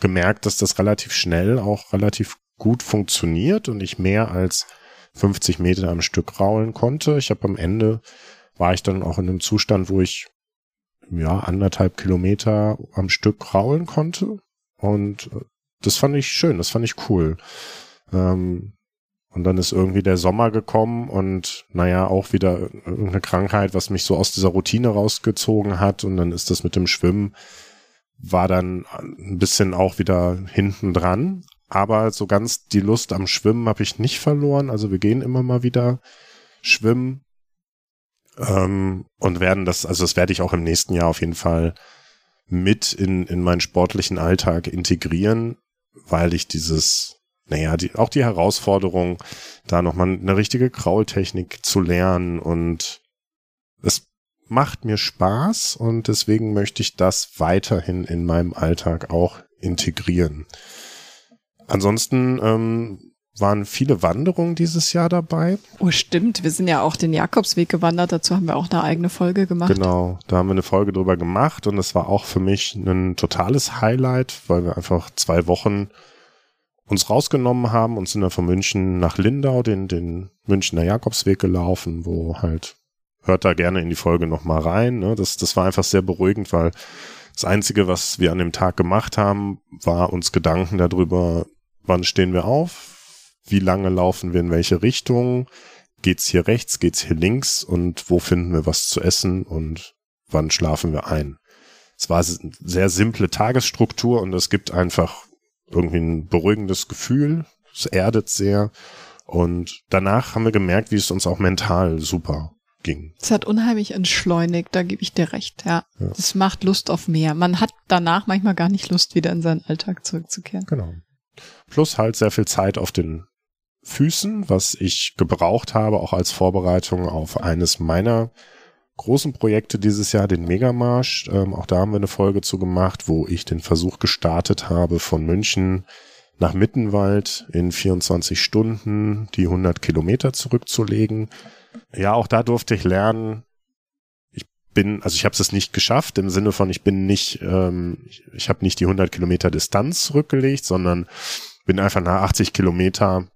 gemerkt, dass das relativ schnell auch relativ gut funktioniert und ich mehr als 50 Meter am Stück raulen konnte. Ich habe am Ende war ich dann auch in einem Zustand, wo ich ja anderthalb Kilometer am Stück raulen konnte und äh, das fand ich schön, das fand ich cool. Ähm, Und dann ist irgendwie der Sommer gekommen und naja, auch wieder irgendeine Krankheit, was mich so aus dieser Routine rausgezogen hat. Und dann ist das mit dem Schwimmen, war dann ein bisschen auch wieder hinten dran. Aber so ganz die Lust am Schwimmen habe ich nicht verloren. Also wir gehen immer mal wieder schwimmen ähm, und werden das, also das werde ich auch im nächsten Jahr auf jeden Fall mit in, in meinen sportlichen Alltag integrieren, weil ich dieses naja, die, auch die Herausforderung, da nochmal eine richtige Kraultechnik zu lernen und es macht mir Spaß und deswegen möchte ich das weiterhin in meinem Alltag auch integrieren. Ansonsten ähm, waren viele Wanderungen dieses Jahr dabei. Oh, stimmt. Wir sind ja auch den Jakobsweg gewandert. Dazu haben wir auch eine eigene Folge gemacht. Genau, da haben wir eine Folge drüber gemacht und es war auch für mich ein totales Highlight, weil wir einfach zwei Wochen uns rausgenommen haben und sind dann von München nach Lindau, den, den Münchner Jakobsweg gelaufen, wo halt, hört da gerne in die Folge nochmal rein. Ne? Das, das war einfach sehr beruhigend, weil das Einzige, was wir an dem Tag gemacht haben, war uns Gedanken darüber, wann stehen wir auf, wie lange laufen wir in welche Richtung, geht's hier rechts, geht's hier links und wo finden wir was zu essen und wann schlafen wir ein. Es war eine sehr simple Tagesstruktur und es gibt einfach irgendwie ein beruhigendes Gefühl. Es erdet sehr. Und danach haben wir gemerkt, wie es uns auch mental super ging. Es hat unheimlich entschleunigt, da gebe ich dir recht, ja. ja. Das macht Lust auf mehr. Man hat danach manchmal gar nicht Lust, wieder in seinen Alltag zurückzukehren. Genau. Plus halt sehr viel Zeit auf den Füßen, was ich gebraucht habe, auch als Vorbereitung auf eines meiner großen Projekte dieses Jahr, den Megamarsch. Ähm, auch da haben wir eine Folge zu gemacht, wo ich den Versuch gestartet habe, von München nach Mittenwald in 24 Stunden die 100 Kilometer zurückzulegen. Ja, auch da durfte ich lernen. Ich bin, also ich habe es nicht geschafft im Sinne von, ich bin nicht, ähm, ich, ich habe nicht die 100 Kilometer Distanz zurückgelegt, sondern bin einfach nach 80 Kilometer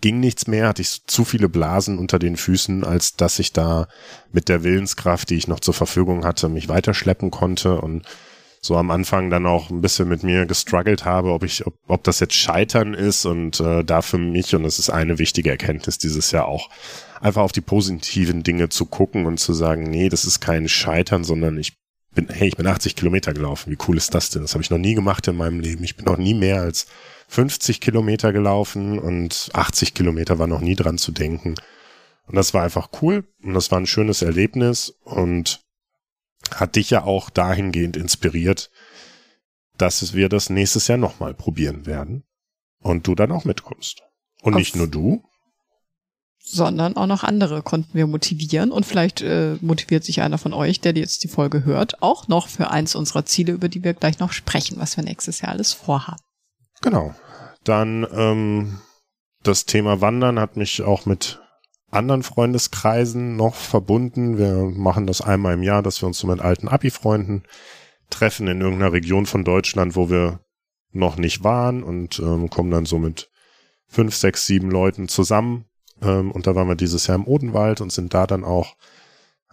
ging nichts mehr, hatte ich zu viele Blasen unter den Füßen, als dass ich da mit der Willenskraft, die ich noch zur Verfügung hatte, mich weiterschleppen konnte und so am Anfang dann auch ein bisschen mit mir gestruggelt habe, ob ich, ob, ob das jetzt Scheitern ist und äh, da für mich, und das ist eine wichtige Erkenntnis dieses Jahr auch, einfach auf die positiven Dinge zu gucken und zu sagen, nee, das ist kein Scheitern, sondern ich bin, hey, ich bin 80 Kilometer gelaufen. Wie cool ist das denn? Das habe ich noch nie gemacht in meinem Leben. Ich bin noch nie mehr als 50 Kilometer gelaufen und 80 Kilometer war noch nie dran zu denken. Und das war einfach cool und das war ein schönes Erlebnis und hat dich ja auch dahingehend inspiriert, dass wir das nächstes Jahr nochmal probieren werden und du dann auch mitkommst. Und Auf nicht nur du, sondern auch noch andere konnten wir motivieren und vielleicht äh, motiviert sich einer von euch, der jetzt die Folge hört, auch noch für eins unserer Ziele, über die wir gleich noch sprechen, was wir nächstes Jahr alles vorhaben. Genau. Dann ähm, das Thema Wandern hat mich auch mit anderen Freundeskreisen noch verbunden. Wir machen das einmal im Jahr, dass wir uns so mit alten Abi-Freunden treffen in irgendeiner Region von Deutschland, wo wir noch nicht waren und ähm, kommen dann so mit fünf, sechs, sieben Leuten zusammen. Ähm, und da waren wir dieses Jahr im Odenwald und sind da dann auch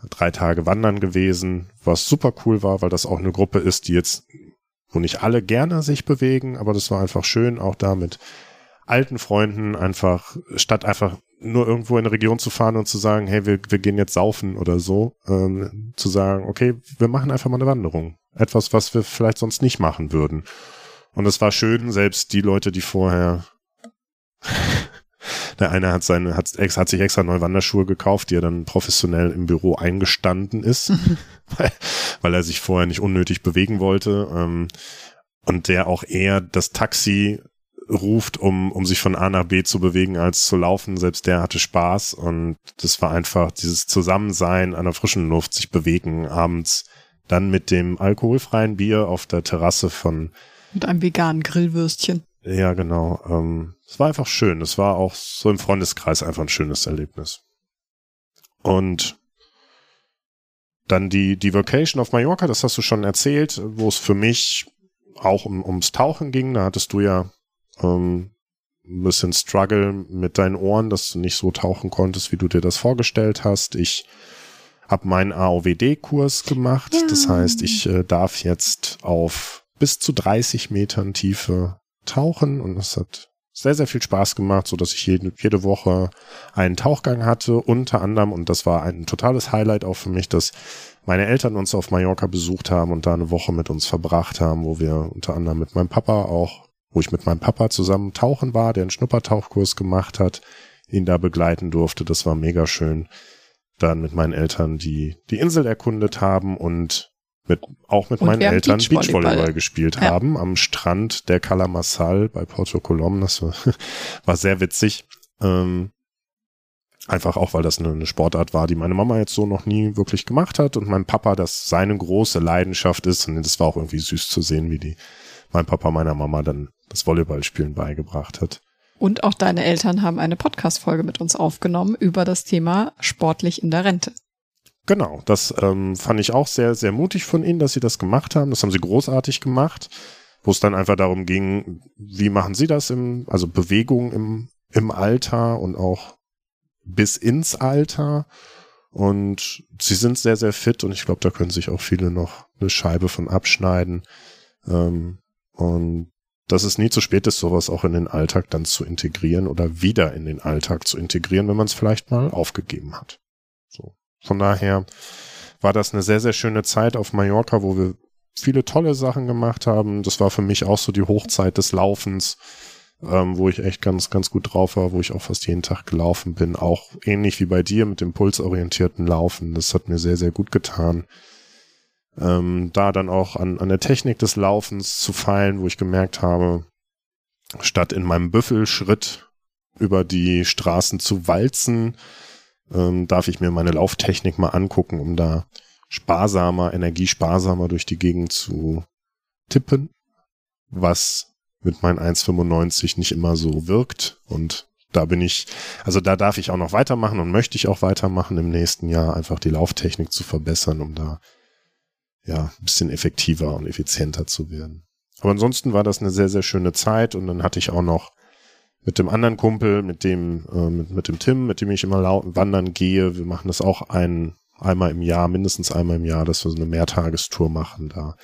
drei Tage wandern gewesen, was super cool war, weil das auch eine Gruppe ist, die jetzt wo nicht alle gerne sich bewegen, aber das war einfach schön, auch da mit alten Freunden einfach, statt einfach nur irgendwo in eine Region zu fahren und zu sagen, hey, wir, wir gehen jetzt saufen oder so, ähm, zu sagen, okay, wir machen einfach mal eine Wanderung. Etwas, was wir vielleicht sonst nicht machen würden. Und es war schön, selbst die Leute, die vorher der eine hat seine, hat, hat sich extra neue Wanderschuhe gekauft, die er dann professionell im Büro eingestanden ist, weil, weil er sich vorher nicht unnötig bewegen wollte. Ähm, und der auch eher das Taxi ruft, um, um sich von A nach B zu bewegen, als zu laufen. Selbst der hatte Spaß und das war einfach dieses Zusammensein an der frischen Luft, sich bewegen abends, dann mit dem alkoholfreien Bier auf der Terrasse von mit einem veganen Grillwürstchen. Ja, genau. Ähm, es war einfach schön. Es war auch so im Freundeskreis einfach ein schönes Erlebnis. Und dann die, die Vacation auf Mallorca, das hast du schon erzählt, wo es für mich auch um, ums Tauchen ging. Da hattest du ja ähm, ein bisschen Struggle mit deinen Ohren, dass du nicht so tauchen konntest, wie du dir das vorgestellt hast. Ich habe meinen AOWD-Kurs gemacht. Ja. Das heißt, ich äh, darf jetzt auf bis zu 30 Metern Tiefe tauchen und das hat sehr, sehr viel Spaß gemacht, so dass ich jede, jede Woche einen Tauchgang hatte, unter anderem, und das war ein totales Highlight auch für mich, dass meine Eltern uns auf Mallorca besucht haben und da eine Woche mit uns verbracht haben, wo wir unter anderem mit meinem Papa auch, wo ich mit meinem Papa zusammen tauchen war, der einen Schnuppertauchkurs gemacht hat, ihn da begleiten durfte. Das war mega schön. Dann mit meinen Eltern die, die Insel erkundet haben und mit, auch mit und meinen Eltern Beachvolleyball, Beachvolleyball gespielt ja. haben am Strand der Calamassal bei Porto Colom. Das war, war sehr witzig. Ähm, einfach auch, weil das eine, eine, Sportart war, die meine Mama jetzt so noch nie wirklich gemacht hat und mein Papa das seine große Leidenschaft ist. Und das war auch irgendwie süß zu sehen, wie die mein Papa meiner Mama dann das Volleyballspielen beigebracht hat. Und auch deine Eltern haben eine Podcast-Folge mit uns aufgenommen über das Thema sportlich in der Rente. Genau, das ähm, fand ich auch sehr, sehr mutig von ihnen, dass sie das gemacht haben. Das haben sie großartig gemacht, wo es dann einfach darum ging, wie machen sie das im, also Bewegung im, im Alter und auch bis ins Alter. Und sie sind sehr, sehr fit und ich glaube, da können sich auch viele noch eine Scheibe von abschneiden. Ähm, und dass es nie zu spät ist, sowas auch in den Alltag dann zu integrieren oder wieder in den Alltag zu integrieren, wenn man es vielleicht mal aufgegeben hat. So. Von daher war das eine sehr, sehr schöne Zeit auf Mallorca, wo wir viele tolle Sachen gemacht haben. Das war für mich auch so die Hochzeit des Laufens, ähm, wo ich echt ganz, ganz gut drauf war, wo ich auch fast jeden Tag gelaufen bin. Auch ähnlich wie bei dir mit dem pulsorientierten Laufen. Das hat mir sehr, sehr gut getan. Ähm, da dann auch an, an der Technik des Laufens zu feilen, wo ich gemerkt habe, statt in meinem Büffelschritt über die Straßen zu walzen, ähm, darf ich mir meine Lauftechnik mal angucken, um da sparsamer, energiesparsamer durch die Gegend zu tippen, was mit meinen 1,95 nicht immer so wirkt. Und da bin ich, also da darf ich auch noch weitermachen und möchte ich auch weitermachen im nächsten Jahr, einfach die Lauftechnik zu verbessern, um da ja ein bisschen effektiver und effizienter zu werden. Aber ansonsten war das eine sehr, sehr schöne Zeit und dann hatte ich auch noch mit dem anderen Kumpel, mit dem, äh, mit, mit dem Tim, mit dem ich immer laut wandern gehe. Wir machen das auch ein, einmal im Jahr, mindestens einmal im Jahr, dass wir so eine Mehrtagestour machen. Da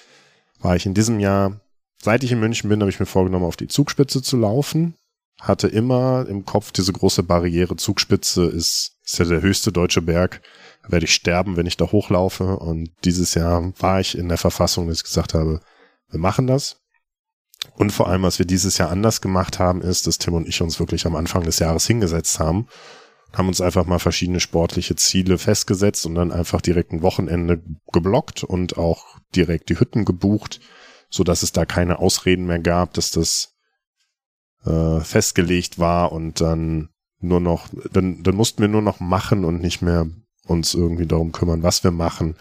war ich in diesem Jahr, seit ich in München bin, habe ich mir vorgenommen, auf die Zugspitze zu laufen. Hatte immer im Kopf diese große Barriere. Zugspitze ist, ist ja der höchste deutsche Berg. Da werde ich sterben, wenn ich da hochlaufe. Und dieses Jahr war ich in der Verfassung, dass ich gesagt habe, wir machen das. Und vor allem, was wir dieses Jahr anders gemacht haben, ist, dass Tim und ich uns wirklich am Anfang des Jahres hingesetzt haben, haben uns einfach mal verschiedene sportliche Ziele festgesetzt und dann einfach direkt ein Wochenende geblockt und auch direkt die Hütten gebucht, so dass es da keine Ausreden mehr gab, dass das äh, festgelegt war und dann nur noch, dann, dann mussten wir nur noch machen und nicht mehr uns irgendwie darum kümmern, was wir machen.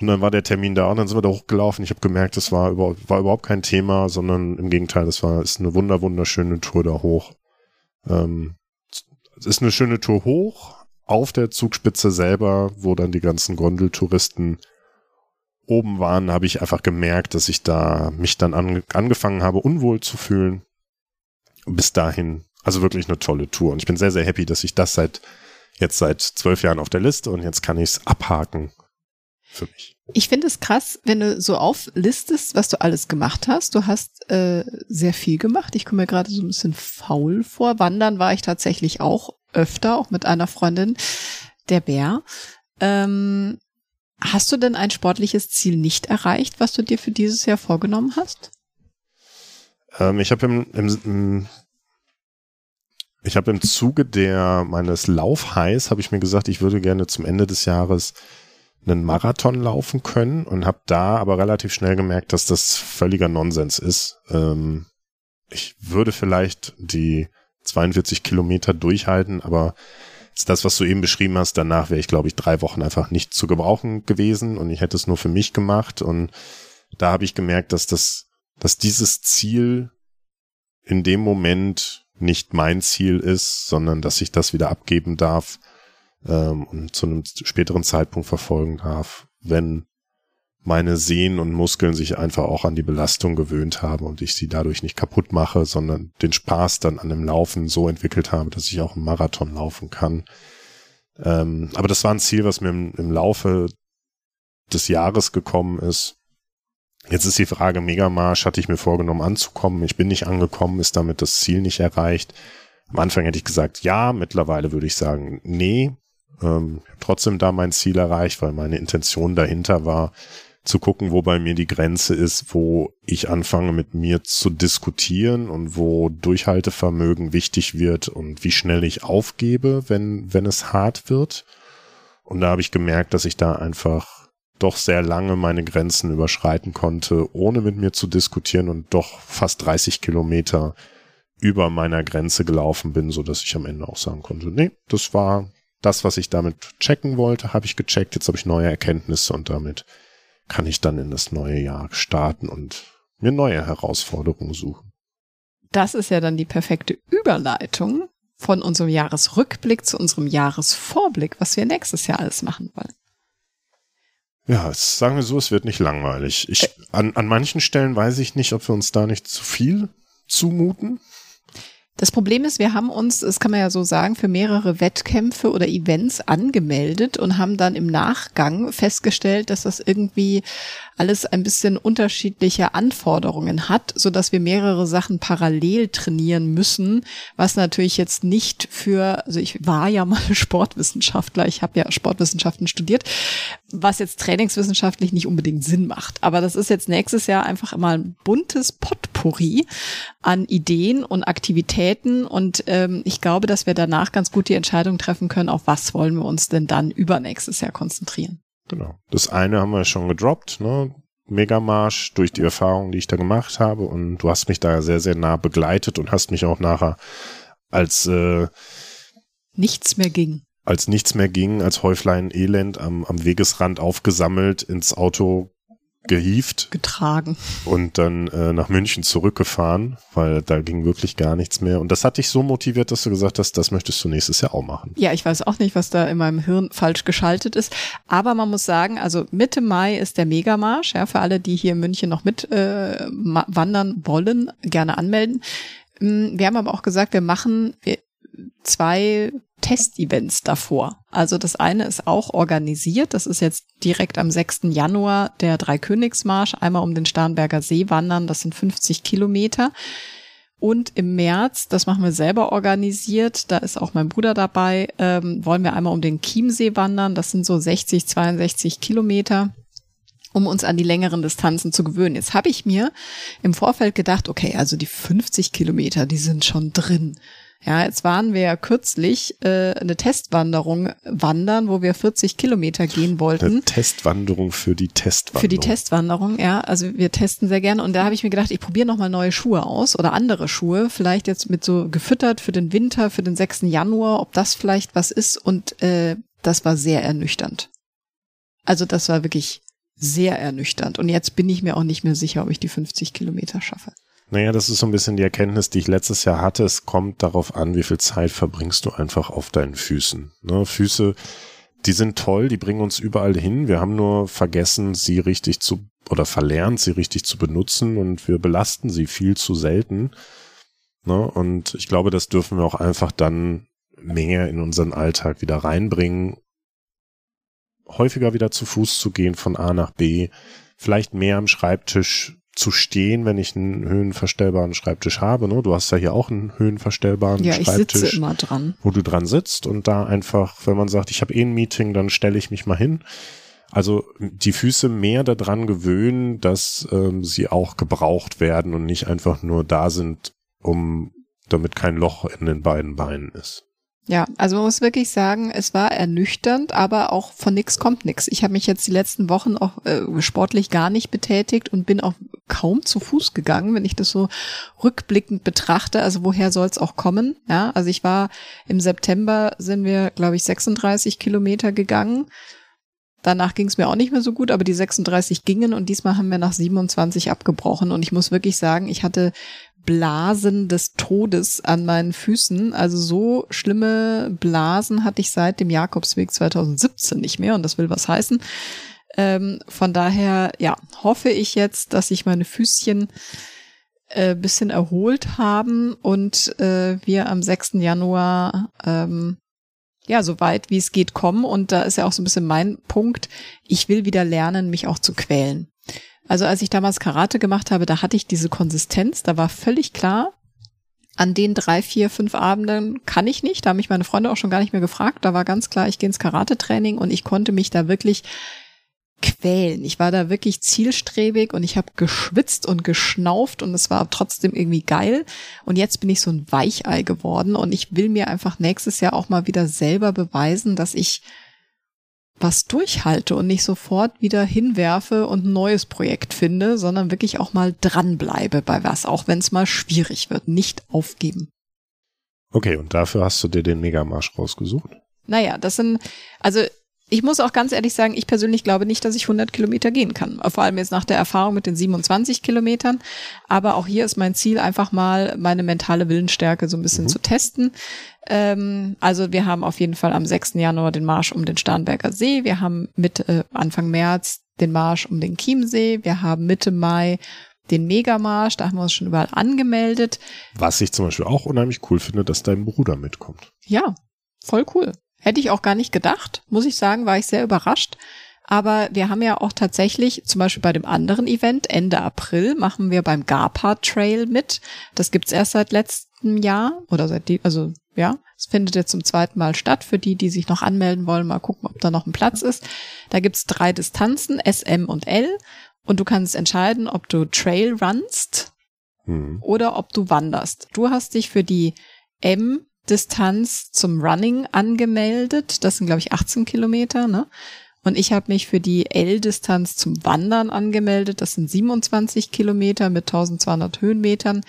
Und dann war der Termin da und dann sind wir da hochgelaufen. Ich habe gemerkt, das war, über, war überhaupt kein Thema, sondern im Gegenteil, das war ist eine wunder wunderschöne Tour da hoch. Ähm, es ist eine schöne Tour hoch auf der Zugspitze selber, wo dann die ganzen Gondeltouristen oben waren, habe ich einfach gemerkt, dass ich da mich dann an, angefangen habe, unwohl zu fühlen. Bis dahin, also wirklich eine tolle Tour. Und ich bin sehr, sehr happy, dass ich das seit jetzt seit zwölf Jahren auf der Liste und jetzt kann ich es abhaken für mich. Ich finde es krass, wenn du so auflistest, was du alles gemacht hast. Du hast äh, sehr viel gemacht. Ich komme mir gerade so ein bisschen faul vor. Wandern war ich tatsächlich auch öfter, auch mit einer Freundin, der Bär. Ähm, hast du denn ein sportliches Ziel nicht erreicht, was du dir für dieses Jahr vorgenommen hast? Ähm, ich habe im, im, im ich habe im Zuge der meines Laufheiß habe ich mir gesagt, ich würde gerne zum Ende des Jahres einen Marathon laufen können und habe da aber relativ schnell gemerkt, dass das völliger Nonsens ist. Ähm, ich würde vielleicht die 42 Kilometer durchhalten, aber ist das, was du eben beschrieben hast, danach wäre ich, glaube ich, drei Wochen einfach nicht zu gebrauchen gewesen und ich hätte es nur für mich gemacht und da habe ich gemerkt, dass das, dass dieses Ziel in dem Moment nicht mein Ziel ist, sondern dass ich das wieder abgeben darf ähm, und zu einem späteren Zeitpunkt verfolgen darf, wenn meine Sehnen und Muskeln sich einfach auch an die Belastung gewöhnt haben und ich sie dadurch nicht kaputt mache, sondern den Spaß dann an dem Laufen so entwickelt habe, dass ich auch einen Marathon laufen kann. Ähm, aber das war ein Ziel, was mir im, im Laufe des Jahres gekommen ist. Jetzt ist die Frage, Megamarsch hatte ich mir vorgenommen anzukommen. Ich bin nicht angekommen, ist damit das Ziel nicht erreicht. Am Anfang hätte ich gesagt, ja, mittlerweile würde ich sagen, nee. Ähm, trotzdem da mein Ziel erreicht, weil meine Intention dahinter war, zu gucken, wo bei mir die Grenze ist, wo ich anfange mit mir zu diskutieren und wo Durchhaltevermögen wichtig wird und wie schnell ich aufgebe, wenn, wenn es hart wird. Und da habe ich gemerkt, dass ich da einfach doch sehr lange meine Grenzen überschreiten konnte, ohne mit mir zu diskutieren und doch fast 30 Kilometer über meiner Grenze gelaufen bin, so dass ich am Ende auch sagen konnte, nee, das war das, was ich damit checken wollte, habe ich gecheckt, jetzt habe ich neue Erkenntnisse und damit kann ich dann in das neue Jahr starten und mir neue Herausforderungen suchen. Das ist ja dann die perfekte Überleitung von unserem Jahresrückblick zu unserem Jahresvorblick, was wir nächstes Jahr alles machen wollen. Ja, sagen wir so, es wird nicht langweilig. Ich, an, an manchen Stellen weiß ich nicht, ob wir uns da nicht zu viel zumuten. Das Problem ist, wir haben uns, das kann man ja so sagen, für mehrere Wettkämpfe oder Events angemeldet und haben dann im Nachgang festgestellt, dass das irgendwie alles ein bisschen unterschiedliche Anforderungen hat, so dass wir mehrere Sachen parallel trainieren müssen, was natürlich jetzt nicht für, also ich war ja mal Sportwissenschaftler, ich habe ja Sportwissenschaften studiert, was jetzt trainingswissenschaftlich nicht unbedingt Sinn macht. Aber das ist jetzt nächstes Jahr einfach mal ein buntes Potpourri an Ideen und Aktivitäten und ähm, ich glaube, dass wir danach ganz gut die Entscheidung treffen können, auf was wollen wir uns denn dann übernächstes Jahr konzentrieren. Genau. Das eine haben wir schon gedroppt, ne? Megamarsch durch die Erfahrungen, die ich da gemacht habe und du hast mich da sehr, sehr nah begleitet und hast mich auch nachher als äh, nichts mehr ging. Als nichts mehr ging, als Häuflein Elend am, am Wegesrand aufgesammelt, ins Auto gehieft. Getragen. Und dann äh, nach München zurückgefahren, weil da ging wirklich gar nichts mehr. Und das hat dich so motiviert, dass du gesagt hast, das möchtest du nächstes Jahr auch machen. Ja, ich weiß auch nicht, was da in meinem Hirn falsch geschaltet ist. Aber man muss sagen, also Mitte Mai ist der Megamarsch. Ja, für alle, die hier in München noch mit äh, wandern wollen, gerne anmelden. Mm, wir haben aber auch gesagt, wir machen zwei Testevents davor. Also das eine ist auch organisiert. Das ist jetzt direkt am 6. Januar der Dreikönigsmarsch. Einmal um den Starnberger See wandern. Das sind 50 Kilometer. Und im März, das machen wir selber organisiert, da ist auch mein Bruder dabei, ähm, wollen wir einmal um den Chiemsee wandern. Das sind so 60, 62 Kilometer um uns an die längeren Distanzen zu gewöhnen. Jetzt habe ich mir im Vorfeld gedacht, okay, also die 50 Kilometer, die sind schon drin. Ja, jetzt waren wir ja kürzlich äh, eine Testwanderung wandern, wo wir 40 Kilometer gehen wollten. Eine Testwanderung für die Testwanderung. Für die Testwanderung, ja. Also wir testen sehr gerne. Und da habe ich mir gedacht, ich probiere nochmal neue Schuhe aus oder andere Schuhe. Vielleicht jetzt mit so gefüttert für den Winter, für den 6. Januar, ob das vielleicht was ist. Und äh, das war sehr ernüchternd. Also das war wirklich sehr ernüchternd. Und jetzt bin ich mir auch nicht mehr sicher, ob ich die 50 Kilometer schaffe. Naja, das ist so ein bisschen die Erkenntnis, die ich letztes Jahr hatte. Es kommt darauf an, wie viel Zeit verbringst du einfach auf deinen Füßen. Ne? Füße, die sind toll, die bringen uns überall hin. Wir haben nur vergessen, sie richtig zu oder verlernt, sie richtig zu benutzen und wir belasten sie viel zu selten. Ne? Und ich glaube, das dürfen wir auch einfach dann mehr in unseren Alltag wieder reinbringen. Häufiger wieder zu Fuß zu gehen von A nach B, vielleicht mehr am Schreibtisch zu stehen, wenn ich einen höhenverstellbaren Schreibtisch habe. Ne? Du hast ja hier auch einen höhenverstellbaren ja, Schreibtisch. Ja, ich sitze immer dran. Wo du dran sitzt und da einfach, wenn man sagt, ich habe eh ein Meeting, dann stelle ich mich mal hin. Also die Füße mehr daran gewöhnen, dass ähm, sie auch gebraucht werden und nicht einfach nur da sind, um damit kein Loch in den beiden Beinen ist. Ja, also man muss wirklich sagen, es war ernüchternd, aber auch von nix kommt nix. Ich habe mich jetzt die letzten Wochen auch äh, sportlich gar nicht betätigt und bin auch kaum zu Fuß gegangen, wenn ich das so rückblickend betrachte. Also woher soll es auch kommen? Ja, also ich war im September sind wir, glaube ich, 36 Kilometer gegangen. Danach ging es mir auch nicht mehr so gut, aber die 36 gingen und diesmal haben wir nach 27 abgebrochen. Und ich muss wirklich sagen, ich hatte Blasen des Todes an meinen Füßen. Also so schlimme Blasen hatte ich seit dem Jakobsweg 2017 nicht mehr und das will was heißen. Ähm, von daher, ja, hoffe ich jetzt, dass sich meine Füßchen äh, bisschen erholt haben und äh, wir am 6. Januar ähm, ja, so weit wie es geht kommen. Und da ist ja auch so ein bisschen mein Punkt. Ich will wieder lernen, mich auch zu quälen. Also als ich damals Karate gemacht habe, da hatte ich diese Konsistenz, da war völlig klar, an den drei, vier, fünf Abenden kann ich nicht. Da haben mich meine Freunde auch schon gar nicht mehr gefragt. Da war ganz klar, ich gehe ins Karate-Training und ich konnte mich da wirklich quälen. Ich war da wirklich zielstrebig und ich habe geschwitzt und geschnauft und es war trotzdem irgendwie geil. Und jetzt bin ich so ein Weichei geworden und ich will mir einfach nächstes Jahr auch mal wieder selber beweisen, dass ich was durchhalte und nicht sofort wieder hinwerfe und ein neues Projekt finde, sondern wirklich auch mal dranbleibe bei was, auch wenn es mal schwierig wird. Nicht aufgeben. Okay, und dafür hast du dir den Megamarsch rausgesucht? Naja, das sind, also ich muss auch ganz ehrlich sagen, ich persönlich glaube nicht, dass ich 100 Kilometer gehen kann. Vor allem jetzt nach der Erfahrung mit den 27 Kilometern. Aber auch hier ist mein Ziel einfach mal, meine mentale Willensstärke so ein bisschen mhm. zu testen. Ähm, also wir haben auf jeden Fall am 6. Januar den Marsch um den Starnberger See. Wir haben Mitte, äh, Anfang März den Marsch um den Chiemsee. Wir haben Mitte Mai den Megamarsch, da haben wir uns schon überall angemeldet. Was ich zum Beispiel auch unheimlich cool finde, dass dein Bruder mitkommt. Ja, voll cool. Hätte ich auch gar nicht gedacht, muss ich sagen, war ich sehr überrascht. Aber wir haben ja auch tatsächlich, zum Beispiel bei dem anderen Event, Ende April, machen wir beim Garpa Trail mit. Das gibt's erst seit letztem Jahr oder seit die, also ja, es findet jetzt zum zweiten Mal statt. Für die, die sich noch anmelden wollen, mal gucken, ob da noch ein Platz ist. Da gibt's drei Distanzen, SM und L. Und du kannst entscheiden, ob du Trail runst hm. oder ob du wanderst. Du hast dich für die M Distanz zum Running angemeldet. Das sind, glaube ich, 18 Kilometer, ne? Und ich habe mich für die L-Distanz zum Wandern angemeldet. Das sind 27 Kilometer mit 1200 Höhenmetern.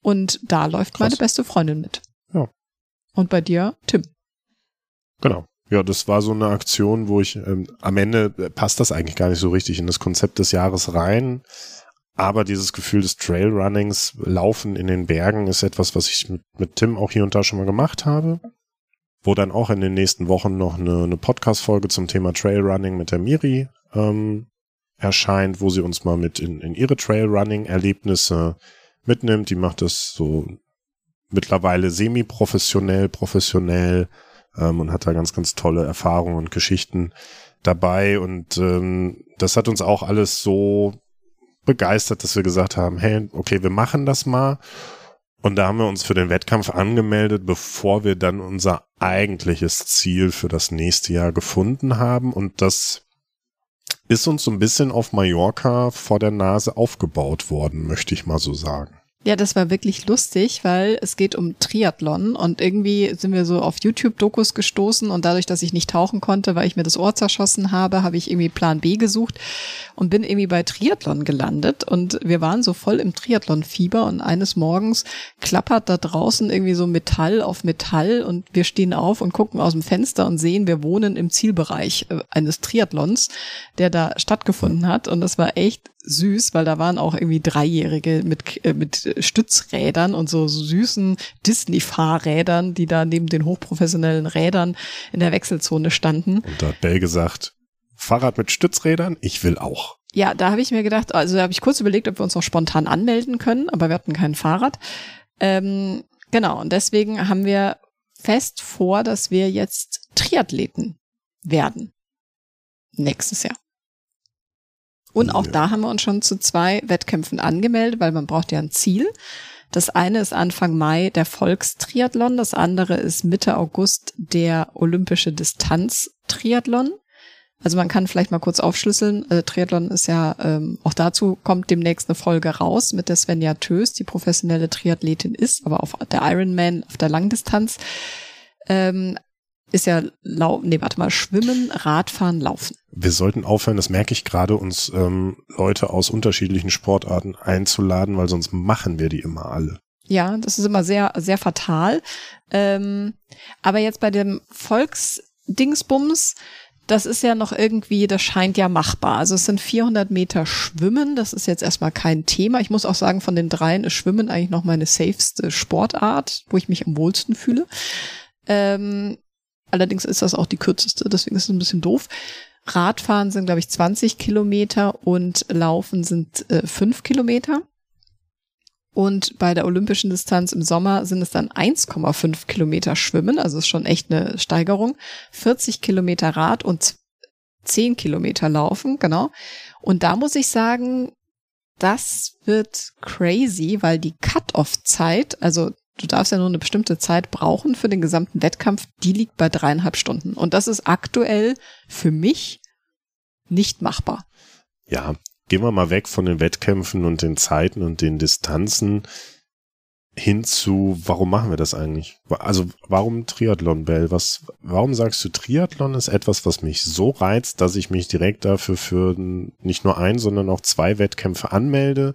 Und da läuft Krass. meine beste Freundin mit. Ja. Und bei dir, Tim. Genau. Ja, das war so eine Aktion, wo ich ähm, am Ende passt das eigentlich gar nicht so richtig in das Konzept des Jahres rein. Aber dieses Gefühl des Trailrunnings, Laufen in den Bergen, ist etwas, was ich mit, mit Tim auch hier und da schon mal gemacht habe. Wo dann auch in den nächsten Wochen noch eine, eine Podcast-Folge zum Thema Trailrunning mit der Miri ähm, erscheint, wo sie uns mal mit in, in ihre Trailrunning-Erlebnisse mitnimmt. Die macht das so mittlerweile semi-professionell, professionell ähm, und hat da ganz, ganz tolle Erfahrungen und Geschichten dabei. Und ähm, das hat uns auch alles so begeistert, dass wir gesagt haben, hey, okay, wir machen das mal. Und da haben wir uns für den Wettkampf angemeldet, bevor wir dann unser eigentliches Ziel für das nächste Jahr gefunden haben. Und das ist uns so ein bisschen auf Mallorca vor der Nase aufgebaut worden, möchte ich mal so sagen. Ja, das war wirklich lustig, weil es geht um Triathlon und irgendwie sind wir so auf YouTube-Dokus gestoßen und dadurch, dass ich nicht tauchen konnte, weil ich mir das Ohr zerschossen habe, habe ich irgendwie Plan B gesucht und bin irgendwie bei Triathlon gelandet und wir waren so voll im Triathlon-Fieber und eines Morgens klappert da draußen irgendwie so Metall auf Metall und wir stehen auf und gucken aus dem Fenster und sehen, wir wohnen im Zielbereich äh, eines Triathlons, der da stattgefunden hat und das war echt süß, weil da waren auch irgendwie Dreijährige mit, äh, mit Stützrädern und so süßen Disney-Fahrrädern, die da neben den hochprofessionellen Rädern in der Wechselzone standen. Und da hat Bell gesagt, Fahrrad mit Stützrädern, ich will auch. Ja, da habe ich mir gedacht, also da habe ich kurz überlegt, ob wir uns noch spontan anmelden können, aber wir hatten kein Fahrrad. Ähm, genau, und deswegen haben wir fest vor, dass wir jetzt Triathleten werden. Nächstes Jahr. Und auch ja. da haben wir uns schon zu zwei Wettkämpfen angemeldet, weil man braucht ja ein Ziel. Das eine ist Anfang Mai der Volkstriathlon, das andere ist Mitte August der olympische Distanz-Triathlon. Also man kann vielleicht mal kurz aufschlüsseln. Äh, Triathlon ist ja, ähm, auch dazu kommt demnächst eine Folge raus mit der Svenja Tös, die professionelle Triathletin ist, aber auf der Ironman auf der Langdistanz. Ähm, ist ja lau nee, warte mal, Schwimmen, Radfahren, Laufen. Wir sollten aufhören, das merke ich gerade, uns ähm, Leute aus unterschiedlichen Sportarten einzuladen, weil sonst machen wir die immer alle. Ja, das ist immer sehr, sehr fatal. Ähm, aber jetzt bei dem Volksdingsbums, das ist ja noch irgendwie, das scheint ja machbar. Also es sind 400 Meter Schwimmen, das ist jetzt erstmal kein Thema. Ich muss auch sagen, von den dreien ist Schwimmen eigentlich noch meine safeste Sportart, wo ich mich am wohlsten fühle. Ähm, Allerdings ist das auch die kürzeste, deswegen ist es ein bisschen doof. Radfahren sind, glaube ich, 20 Kilometer und Laufen sind äh, 5 Kilometer. Und bei der olympischen Distanz im Sommer sind es dann 1,5 Kilometer Schwimmen, also ist schon echt eine Steigerung. 40 Kilometer Rad und 10 Kilometer Laufen, genau. Und da muss ich sagen, das wird crazy, weil die Cut-off-Zeit, also du darfst ja nur eine bestimmte Zeit brauchen für den gesamten Wettkampf, die liegt bei dreieinhalb Stunden. Und das ist aktuell für mich nicht machbar. Ja, gehen wir mal weg von den Wettkämpfen und den Zeiten und den Distanzen hin zu, warum machen wir das eigentlich? Also warum Triathlon, Bell? Was, warum sagst du, Triathlon ist etwas, was mich so reizt, dass ich mich direkt dafür für nicht nur ein, sondern auch zwei Wettkämpfe anmelde,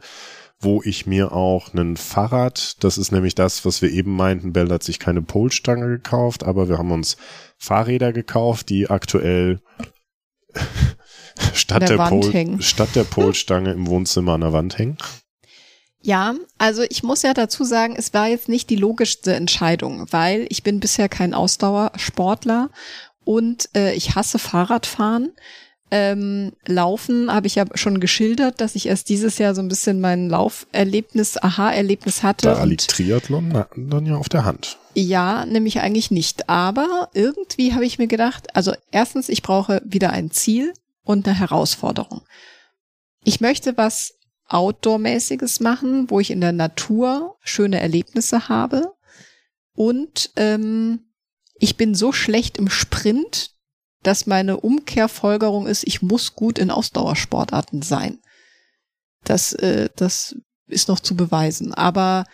wo ich mir auch ein Fahrrad, das ist nämlich das, was wir eben meinten, Bell hat sich keine Polstange gekauft, aber wir haben uns Fahrräder gekauft, die aktuell statt der, der Pol, statt der Polstange im Wohnzimmer an der Wand hängen. Ja, also ich muss ja dazu sagen, es war jetzt nicht die logischste Entscheidung, weil ich bin bisher kein Ausdauersportler und äh, ich hasse Fahrradfahren. Ähm, Laufen habe ich ja schon geschildert, dass ich erst dieses Jahr so ein bisschen mein Lauferlebnis, Aha-Erlebnis hatte. Da liegt Triathlon dann ja auf der Hand. Ja, nämlich eigentlich nicht. Aber irgendwie habe ich mir gedacht, also erstens, ich brauche wieder ein Ziel und eine Herausforderung. Ich möchte was Outdoor-mäßiges machen, wo ich in der Natur schöne Erlebnisse habe. Und ähm, ich bin so schlecht im Sprint, dass meine Umkehrfolgerung ist, ich muss gut in Ausdauersportarten sein. Das, äh, das ist noch zu beweisen. Aber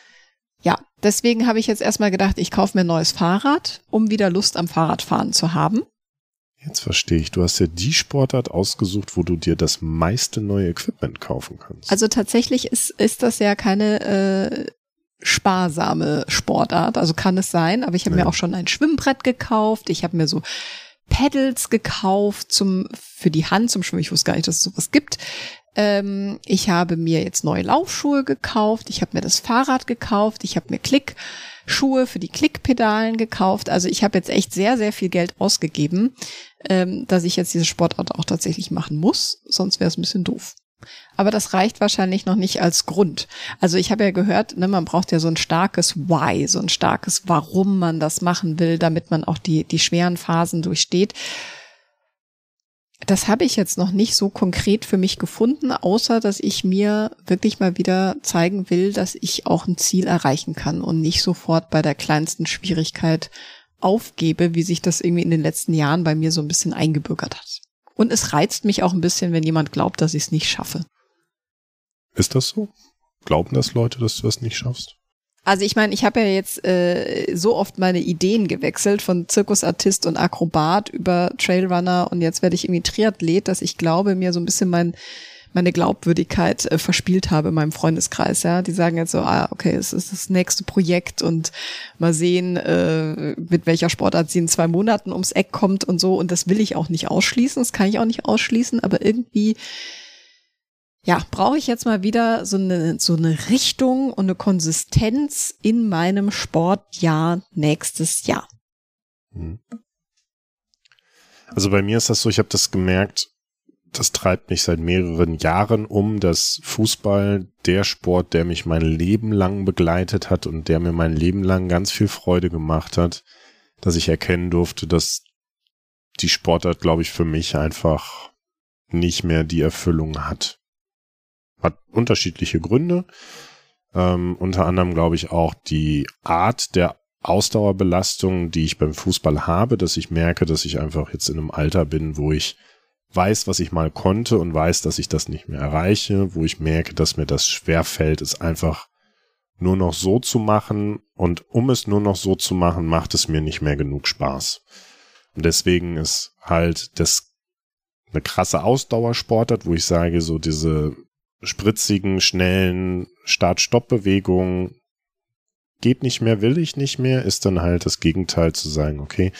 ja, deswegen habe ich jetzt erstmal gedacht, ich kaufe mir ein neues Fahrrad, um wieder Lust am Fahrradfahren zu haben. Jetzt verstehe ich. Du hast ja die Sportart ausgesucht, wo du dir das meiste neue Equipment kaufen kannst. Also tatsächlich ist, ist das ja keine äh, sparsame Sportart. Also kann es sein, aber ich habe ja. mir auch schon ein Schwimmbrett gekauft. Ich habe mir so Pedals gekauft zum für die Hand zum Schwimmen. Ich wusste gar nicht, dass es sowas gibt. Ähm, ich habe mir jetzt neue Laufschuhe gekauft. Ich habe mir das Fahrrad gekauft. Ich habe mir Klick Schuhe für die Klickpedalen gekauft. Also ich habe jetzt echt sehr, sehr viel Geld ausgegeben, ähm, dass ich jetzt diese Sportart auch tatsächlich machen muss. Sonst wäre es ein bisschen doof. Aber das reicht wahrscheinlich noch nicht als Grund. Also ich habe ja gehört, ne, man braucht ja so ein starkes Why, so ein starkes Warum man das machen will, damit man auch die, die schweren Phasen durchsteht das habe ich jetzt noch nicht so konkret für mich gefunden, außer dass ich mir wirklich mal wieder zeigen will, dass ich auch ein Ziel erreichen kann und nicht sofort bei der kleinsten Schwierigkeit aufgebe, wie sich das irgendwie in den letzten Jahren bei mir so ein bisschen eingebürgert hat. Und es reizt mich auch ein bisschen, wenn jemand glaubt, dass ich es nicht schaffe. Ist das so? Glauben das Leute, dass du das nicht schaffst? Also ich meine, ich habe ja jetzt äh, so oft meine Ideen gewechselt von Zirkusartist und Akrobat über Trailrunner und jetzt werde ich irgendwie Triathlet, dass ich glaube, mir so ein bisschen mein meine Glaubwürdigkeit äh, verspielt habe in meinem Freundeskreis. Ja, die sagen jetzt so, ah, okay, es ist das nächste Projekt und mal sehen, äh, mit welcher Sportart sie in zwei Monaten ums Eck kommt und so. Und das will ich auch nicht ausschließen, das kann ich auch nicht ausschließen, aber irgendwie ja, brauche ich jetzt mal wieder so eine, so eine Richtung und eine Konsistenz in meinem Sportjahr nächstes Jahr. Hm. Also bei mir ist das so, ich habe das gemerkt, das treibt mich seit mehreren Jahren um, dass Fußball der Sport, der mich mein Leben lang begleitet hat und der mir mein Leben lang ganz viel Freude gemacht hat, dass ich erkennen durfte, dass die Sportart, glaube ich, für mich einfach nicht mehr die Erfüllung hat. Hat unterschiedliche Gründe. Ähm, unter anderem glaube ich auch die Art der Ausdauerbelastung, die ich beim Fußball habe, dass ich merke, dass ich einfach jetzt in einem Alter bin, wo ich weiß, was ich mal konnte und weiß, dass ich das nicht mehr erreiche, wo ich merke, dass mir das schwer fällt, es einfach nur noch so zu machen und um es nur noch so zu machen, macht es mir nicht mehr genug Spaß. Und deswegen ist halt das eine krasse Ausdauersportart, wo ich sage, so diese spritzigen, schnellen Start-Stopp-Bewegungen geht nicht mehr, will ich nicht mehr, ist dann halt das Gegenteil zu sagen, okay,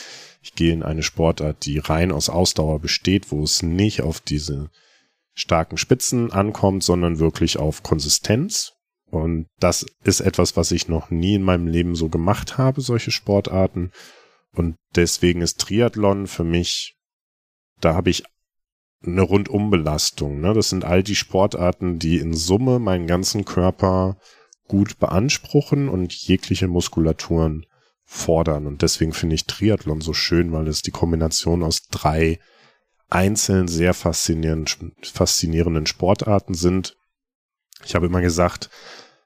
ich gehe in eine Sportart, die rein aus Ausdauer besteht, wo es nicht auf diese starken Spitzen ankommt, sondern wirklich auf Konsistenz. Und das ist etwas, was ich noch nie in meinem Leben so gemacht habe, solche Sportarten. Und deswegen ist Triathlon für mich, da habe ich eine Rundumbelastung. Ne? Das sind all die Sportarten, die in Summe meinen ganzen Körper gut beanspruchen und jegliche Muskulaturen fordern. Und deswegen finde ich Triathlon so schön, weil es die Kombination aus drei einzelnen sehr faszinierenden, faszinierenden Sportarten sind. Ich habe immer gesagt,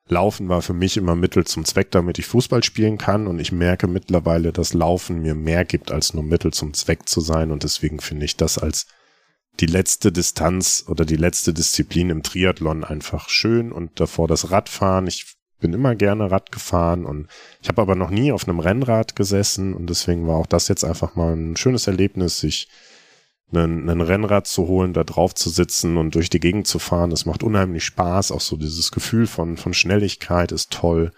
Laufen war für mich immer Mittel zum Zweck, damit ich Fußball spielen kann. Und ich merke mittlerweile, dass Laufen mir mehr gibt, als nur Mittel zum Zweck zu sein. Und deswegen finde ich das als die letzte Distanz oder die letzte Disziplin im Triathlon einfach schön und davor das Radfahren. Ich bin immer gerne Rad gefahren und ich habe aber noch nie auf einem Rennrad gesessen und deswegen war auch das jetzt einfach mal ein schönes Erlebnis, sich einen, einen Rennrad zu holen, da drauf zu sitzen und durch die Gegend zu fahren. Das macht unheimlich Spaß. Auch so dieses Gefühl von, von Schnelligkeit ist toll.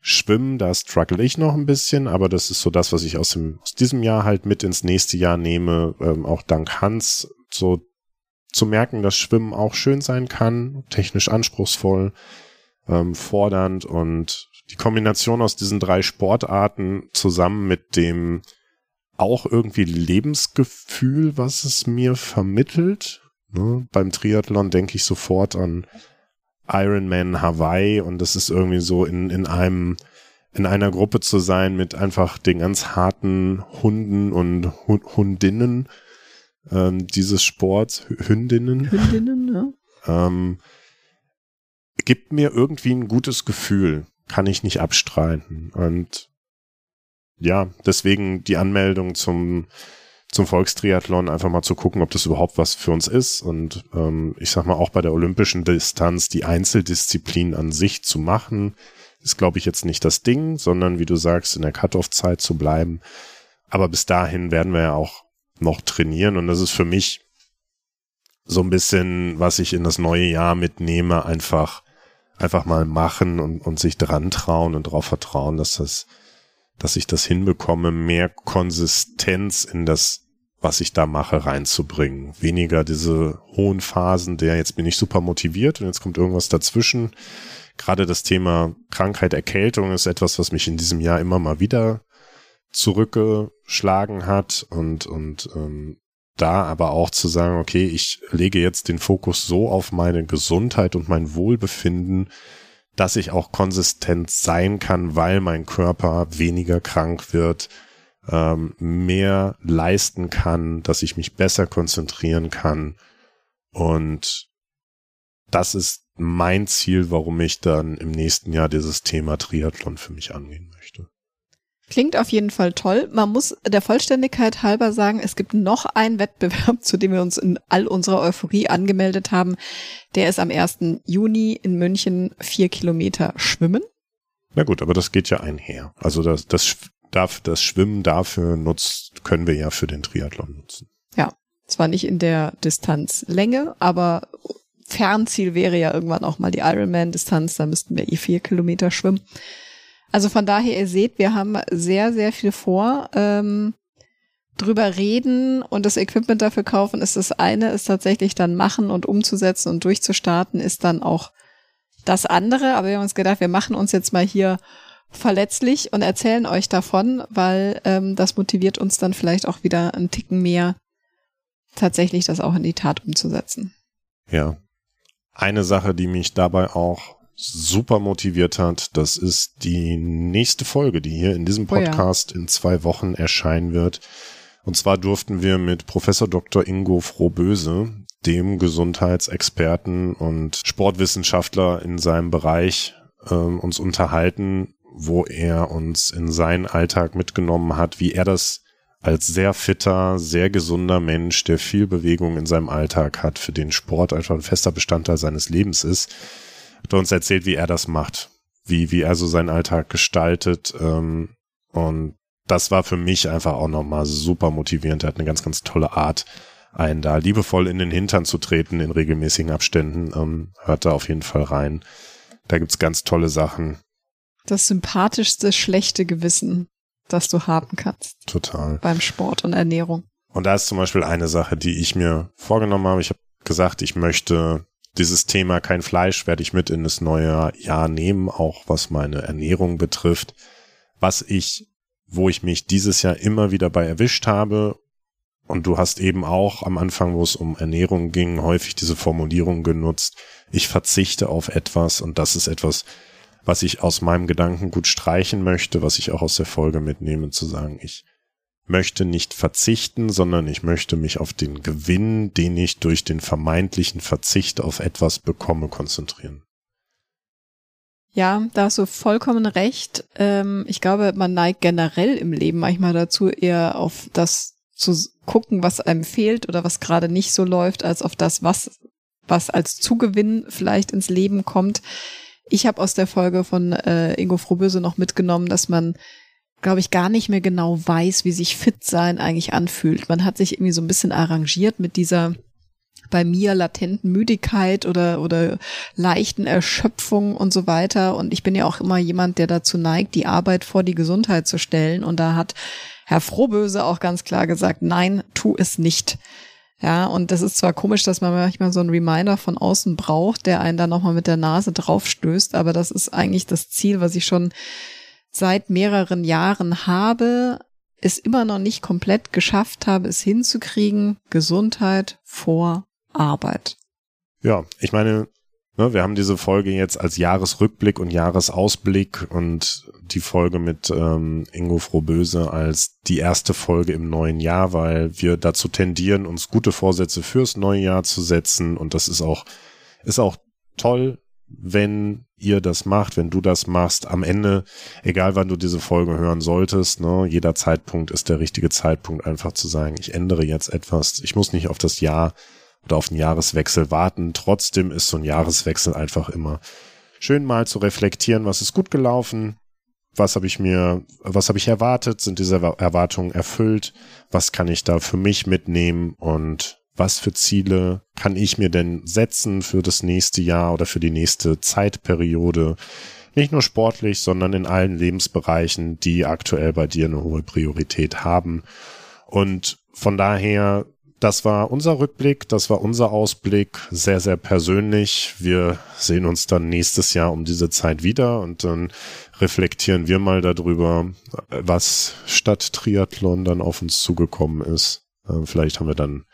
Schwimmen, da struggle ich noch ein bisschen, aber das ist so das, was ich aus, dem, aus diesem Jahr halt mit ins nächste Jahr nehme. Ähm, auch dank Hans so zu merken, dass Schwimmen auch schön sein kann, technisch anspruchsvoll, ähm, fordernd und die Kombination aus diesen drei Sportarten zusammen mit dem auch irgendwie Lebensgefühl, was es mir vermittelt. Ne? Beim Triathlon denke ich sofort an Ironman Hawaii und das ist irgendwie so in, in einem in einer Gruppe zu sein mit einfach den ganz harten Hunden und Hundinnen ähm, dieses Sports, Hündinnen. Hündinnen, ja. Ähm, gibt mir irgendwie ein gutes Gefühl, kann ich nicht abstreiten. Und ja, deswegen die Anmeldung zum, zum Volkstriathlon, einfach mal zu gucken, ob das überhaupt was für uns ist. Und ähm, ich sag mal, auch bei der olympischen Distanz die Einzeldisziplin an sich zu machen, ist, glaube ich, jetzt nicht das Ding, sondern wie du sagst, in der Cut-off-Zeit zu bleiben. Aber bis dahin werden wir ja auch noch trainieren. Und das ist für mich so ein bisschen, was ich in das neue Jahr mitnehme, einfach, einfach mal machen und, und sich dran trauen und darauf vertrauen, dass das, dass ich das hinbekomme, mehr Konsistenz in das, was ich da mache, reinzubringen. Weniger diese hohen Phasen, der jetzt bin ich super motiviert und jetzt kommt irgendwas dazwischen. Gerade das Thema Krankheit, Erkältung ist etwas, was mich in diesem Jahr immer mal wieder zurückgeschlagen hat und, und ähm, da aber auch zu sagen, okay, ich lege jetzt den Fokus so auf meine Gesundheit und mein Wohlbefinden, dass ich auch konsistent sein kann, weil mein Körper weniger krank wird, ähm, mehr leisten kann, dass ich mich besser konzentrieren kann. Und das ist mein Ziel, warum ich dann im nächsten Jahr dieses Thema Triathlon für mich angehen möchte. Klingt auf jeden Fall toll. Man muss der Vollständigkeit halber sagen, es gibt noch einen Wettbewerb, zu dem wir uns in all unserer Euphorie angemeldet haben. Der ist am 1. Juni in München vier Kilometer schwimmen. Na gut, aber das geht ja einher. Also das, das, darf, das Schwimmen dafür nutzt, können wir ja für den Triathlon nutzen. Ja, zwar nicht in der Distanzlänge, aber Fernziel wäre ja irgendwann auch mal die Ironman-Distanz. Da müssten wir eh vier Kilometer schwimmen. Also von daher, ihr seht, wir haben sehr, sehr viel vor. Ähm, drüber reden und das Equipment dafür kaufen ist das eine, ist tatsächlich dann machen und umzusetzen und durchzustarten, ist dann auch das andere. Aber wir haben uns gedacht, wir machen uns jetzt mal hier verletzlich und erzählen euch davon, weil ähm, das motiviert uns dann vielleicht auch wieder einen Ticken mehr, tatsächlich das auch in die Tat umzusetzen. Ja. Eine Sache, die mich dabei auch super motiviert hat. Das ist die nächste Folge, die hier in diesem Podcast oh ja. in zwei Wochen erscheinen wird. Und zwar durften wir mit Professor Dr. Ingo Frohböse, dem Gesundheitsexperten und Sportwissenschaftler in seinem Bereich, äh, uns unterhalten, wo er uns in seinen Alltag mitgenommen hat, wie er das als sehr fitter, sehr gesunder Mensch, der viel Bewegung in seinem Alltag hat, für den Sport einfach ein fester Bestandteil seines Lebens ist, hat er uns erzählt, wie er das macht, wie, wie er so seinen Alltag gestaltet. Ähm, und das war für mich einfach auch nochmal super motivierend. Er hat eine ganz, ganz tolle Art, einen da liebevoll in den Hintern zu treten in regelmäßigen Abständen. Ähm, hört da auf jeden Fall rein. Da gibt's ganz tolle Sachen. Das sympathischste schlechte Gewissen, das du haben kannst. Total. Beim Sport und Ernährung. Und da ist zum Beispiel eine Sache, die ich mir vorgenommen habe. Ich habe gesagt, ich möchte dieses Thema kein Fleisch werde ich mit in das neue Jahr nehmen, auch was meine Ernährung betrifft. Was ich, wo ich mich dieses Jahr immer wieder bei erwischt habe, und du hast eben auch am Anfang, wo es um Ernährung ging, häufig diese Formulierung genutzt, ich verzichte auf etwas und das ist etwas, was ich aus meinem Gedanken gut streichen möchte, was ich auch aus der Folge mitnehme, zu sagen, ich möchte nicht verzichten, sondern ich möchte mich auf den Gewinn, den ich durch den vermeintlichen Verzicht auf etwas bekomme, konzentrieren. Ja, da hast du vollkommen recht. Ähm, ich glaube, man neigt generell im Leben manchmal dazu, eher auf das zu gucken, was einem fehlt oder was gerade nicht so läuft, als auf das, was, was als Zugewinn vielleicht ins Leben kommt. Ich habe aus der Folge von äh, Ingo Frohböse noch mitgenommen, dass man, glaube ich, gar nicht mehr genau weiß, wie sich fit sein eigentlich anfühlt. Man hat sich irgendwie so ein bisschen arrangiert mit dieser bei mir latenten Müdigkeit oder, oder leichten Erschöpfung und so weiter. Und ich bin ja auch immer jemand, der dazu neigt, die Arbeit vor die Gesundheit zu stellen. Und da hat Herr Frohböse auch ganz klar gesagt, nein, tu es nicht. Ja, und das ist zwar komisch, dass man manchmal so einen Reminder von außen braucht, der einen dann nochmal mit der Nase draufstößt, aber das ist eigentlich das Ziel, was ich schon seit mehreren Jahren habe, es immer noch nicht komplett geschafft habe, es hinzukriegen, Gesundheit vor Arbeit. Ja, ich meine, ne, wir haben diese Folge jetzt als Jahresrückblick und Jahresausblick und die Folge mit ähm, Ingo Frohböse als die erste Folge im neuen Jahr, weil wir dazu tendieren, uns gute Vorsätze fürs neue Jahr zu setzen und das ist auch, ist auch toll, wenn ihr das macht, wenn du das machst, am Ende, egal wann du diese Folge hören solltest, ne, jeder Zeitpunkt ist der richtige Zeitpunkt, einfach zu sagen, ich ändere jetzt etwas. Ich muss nicht auf das Jahr oder auf den Jahreswechsel warten. Trotzdem ist so ein Jahreswechsel einfach immer schön mal zu reflektieren, was ist gut gelaufen, was habe ich mir, was habe ich erwartet, sind diese Erwartungen erfüllt, was kann ich da für mich mitnehmen und was für Ziele kann ich mir denn setzen für das nächste Jahr oder für die nächste Zeitperiode? Nicht nur sportlich, sondern in allen Lebensbereichen, die aktuell bei dir eine hohe Priorität haben. Und von daher das war unser Rückblick, das war unser Ausblick, sehr, sehr persönlich. Wir sehen uns dann nächstes Jahr um diese Zeit wieder und dann reflektieren wir mal darüber, was statt Triathlon dann auf uns zugekommen ist. Äh, vielleicht haben wir dann,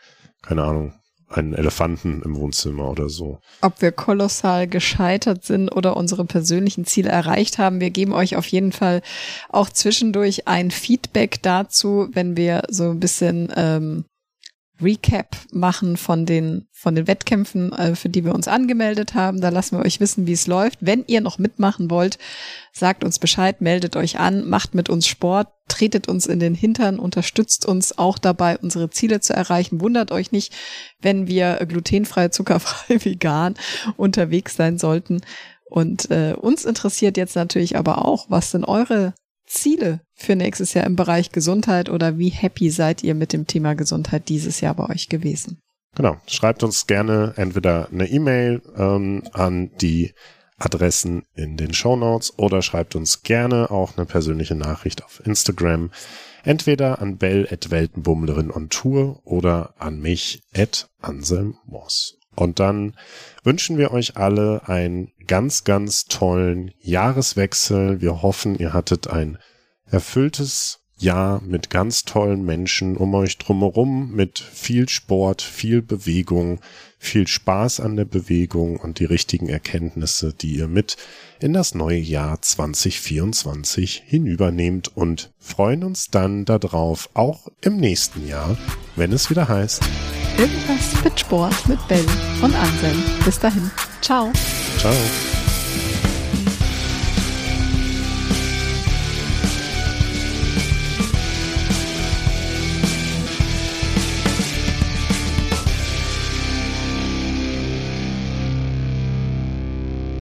keine Ahnung, einen Elefanten im Wohnzimmer oder so. Ob wir kolossal gescheitert sind oder unsere persönlichen Ziele erreicht haben. Wir geben euch auf jeden Fall auch zwischendurch ein Feedback dazu, wenn wir so ein bisschen ähm, Recap machen von den, von den Wettkämpfen, äh, für die wir uns angemeldet haben. Da lassen wir euch wissen, wie es läuft. Wenn ihr noch mitmachen wollt, sagt uns Bescheid, meldet euch an, macht mit uns Sport, tretet uns in den Hintern, unterstützt uns auch dabei, unsere Ziele zu erreichen. Wundert euch nicht, wenn wir glutenfrei, zuckerfrei, vegan unterwegs sein sollten. Und äh, uns interessiert jetzt natürlich aber auch, was sind eure Ziele für nächstes Jahr im Bereich Gesundheit oder wie happy seid ihr mit dem Thema Gesundheit dieses Jahr bei euch gewesen? Genau, schreibt uns gerne entweder eine E-Mail ähm, an die Adressen in den Show Notes oder schreibt uns gerne auch eine persönliche Nachricht auf Instagram. Entweder an Bell at Weltenbummlerin on Tour oder an mich at Anselm Moss. Und dann wünschen wir euch alle einen ganz, ganz tollen Jahreswechsel. Wir hoffen, ihr hattet ein erfülltes Jahr mit ganz tollen Menschen um euch drumherum, mit viel Sport, viel Bewegung, viel Spaß an der Bewegung und die richtigen Erkenntnisse, die ihr mit in das neue Jahr 2024 hinübernehmt und freuen uns dann darauf, auch im nächsten Jahr, wenn es wieder heißt, Irgendwas mit Sport mit Bell und Anselm. Bis dahin. Ciao. Ciao.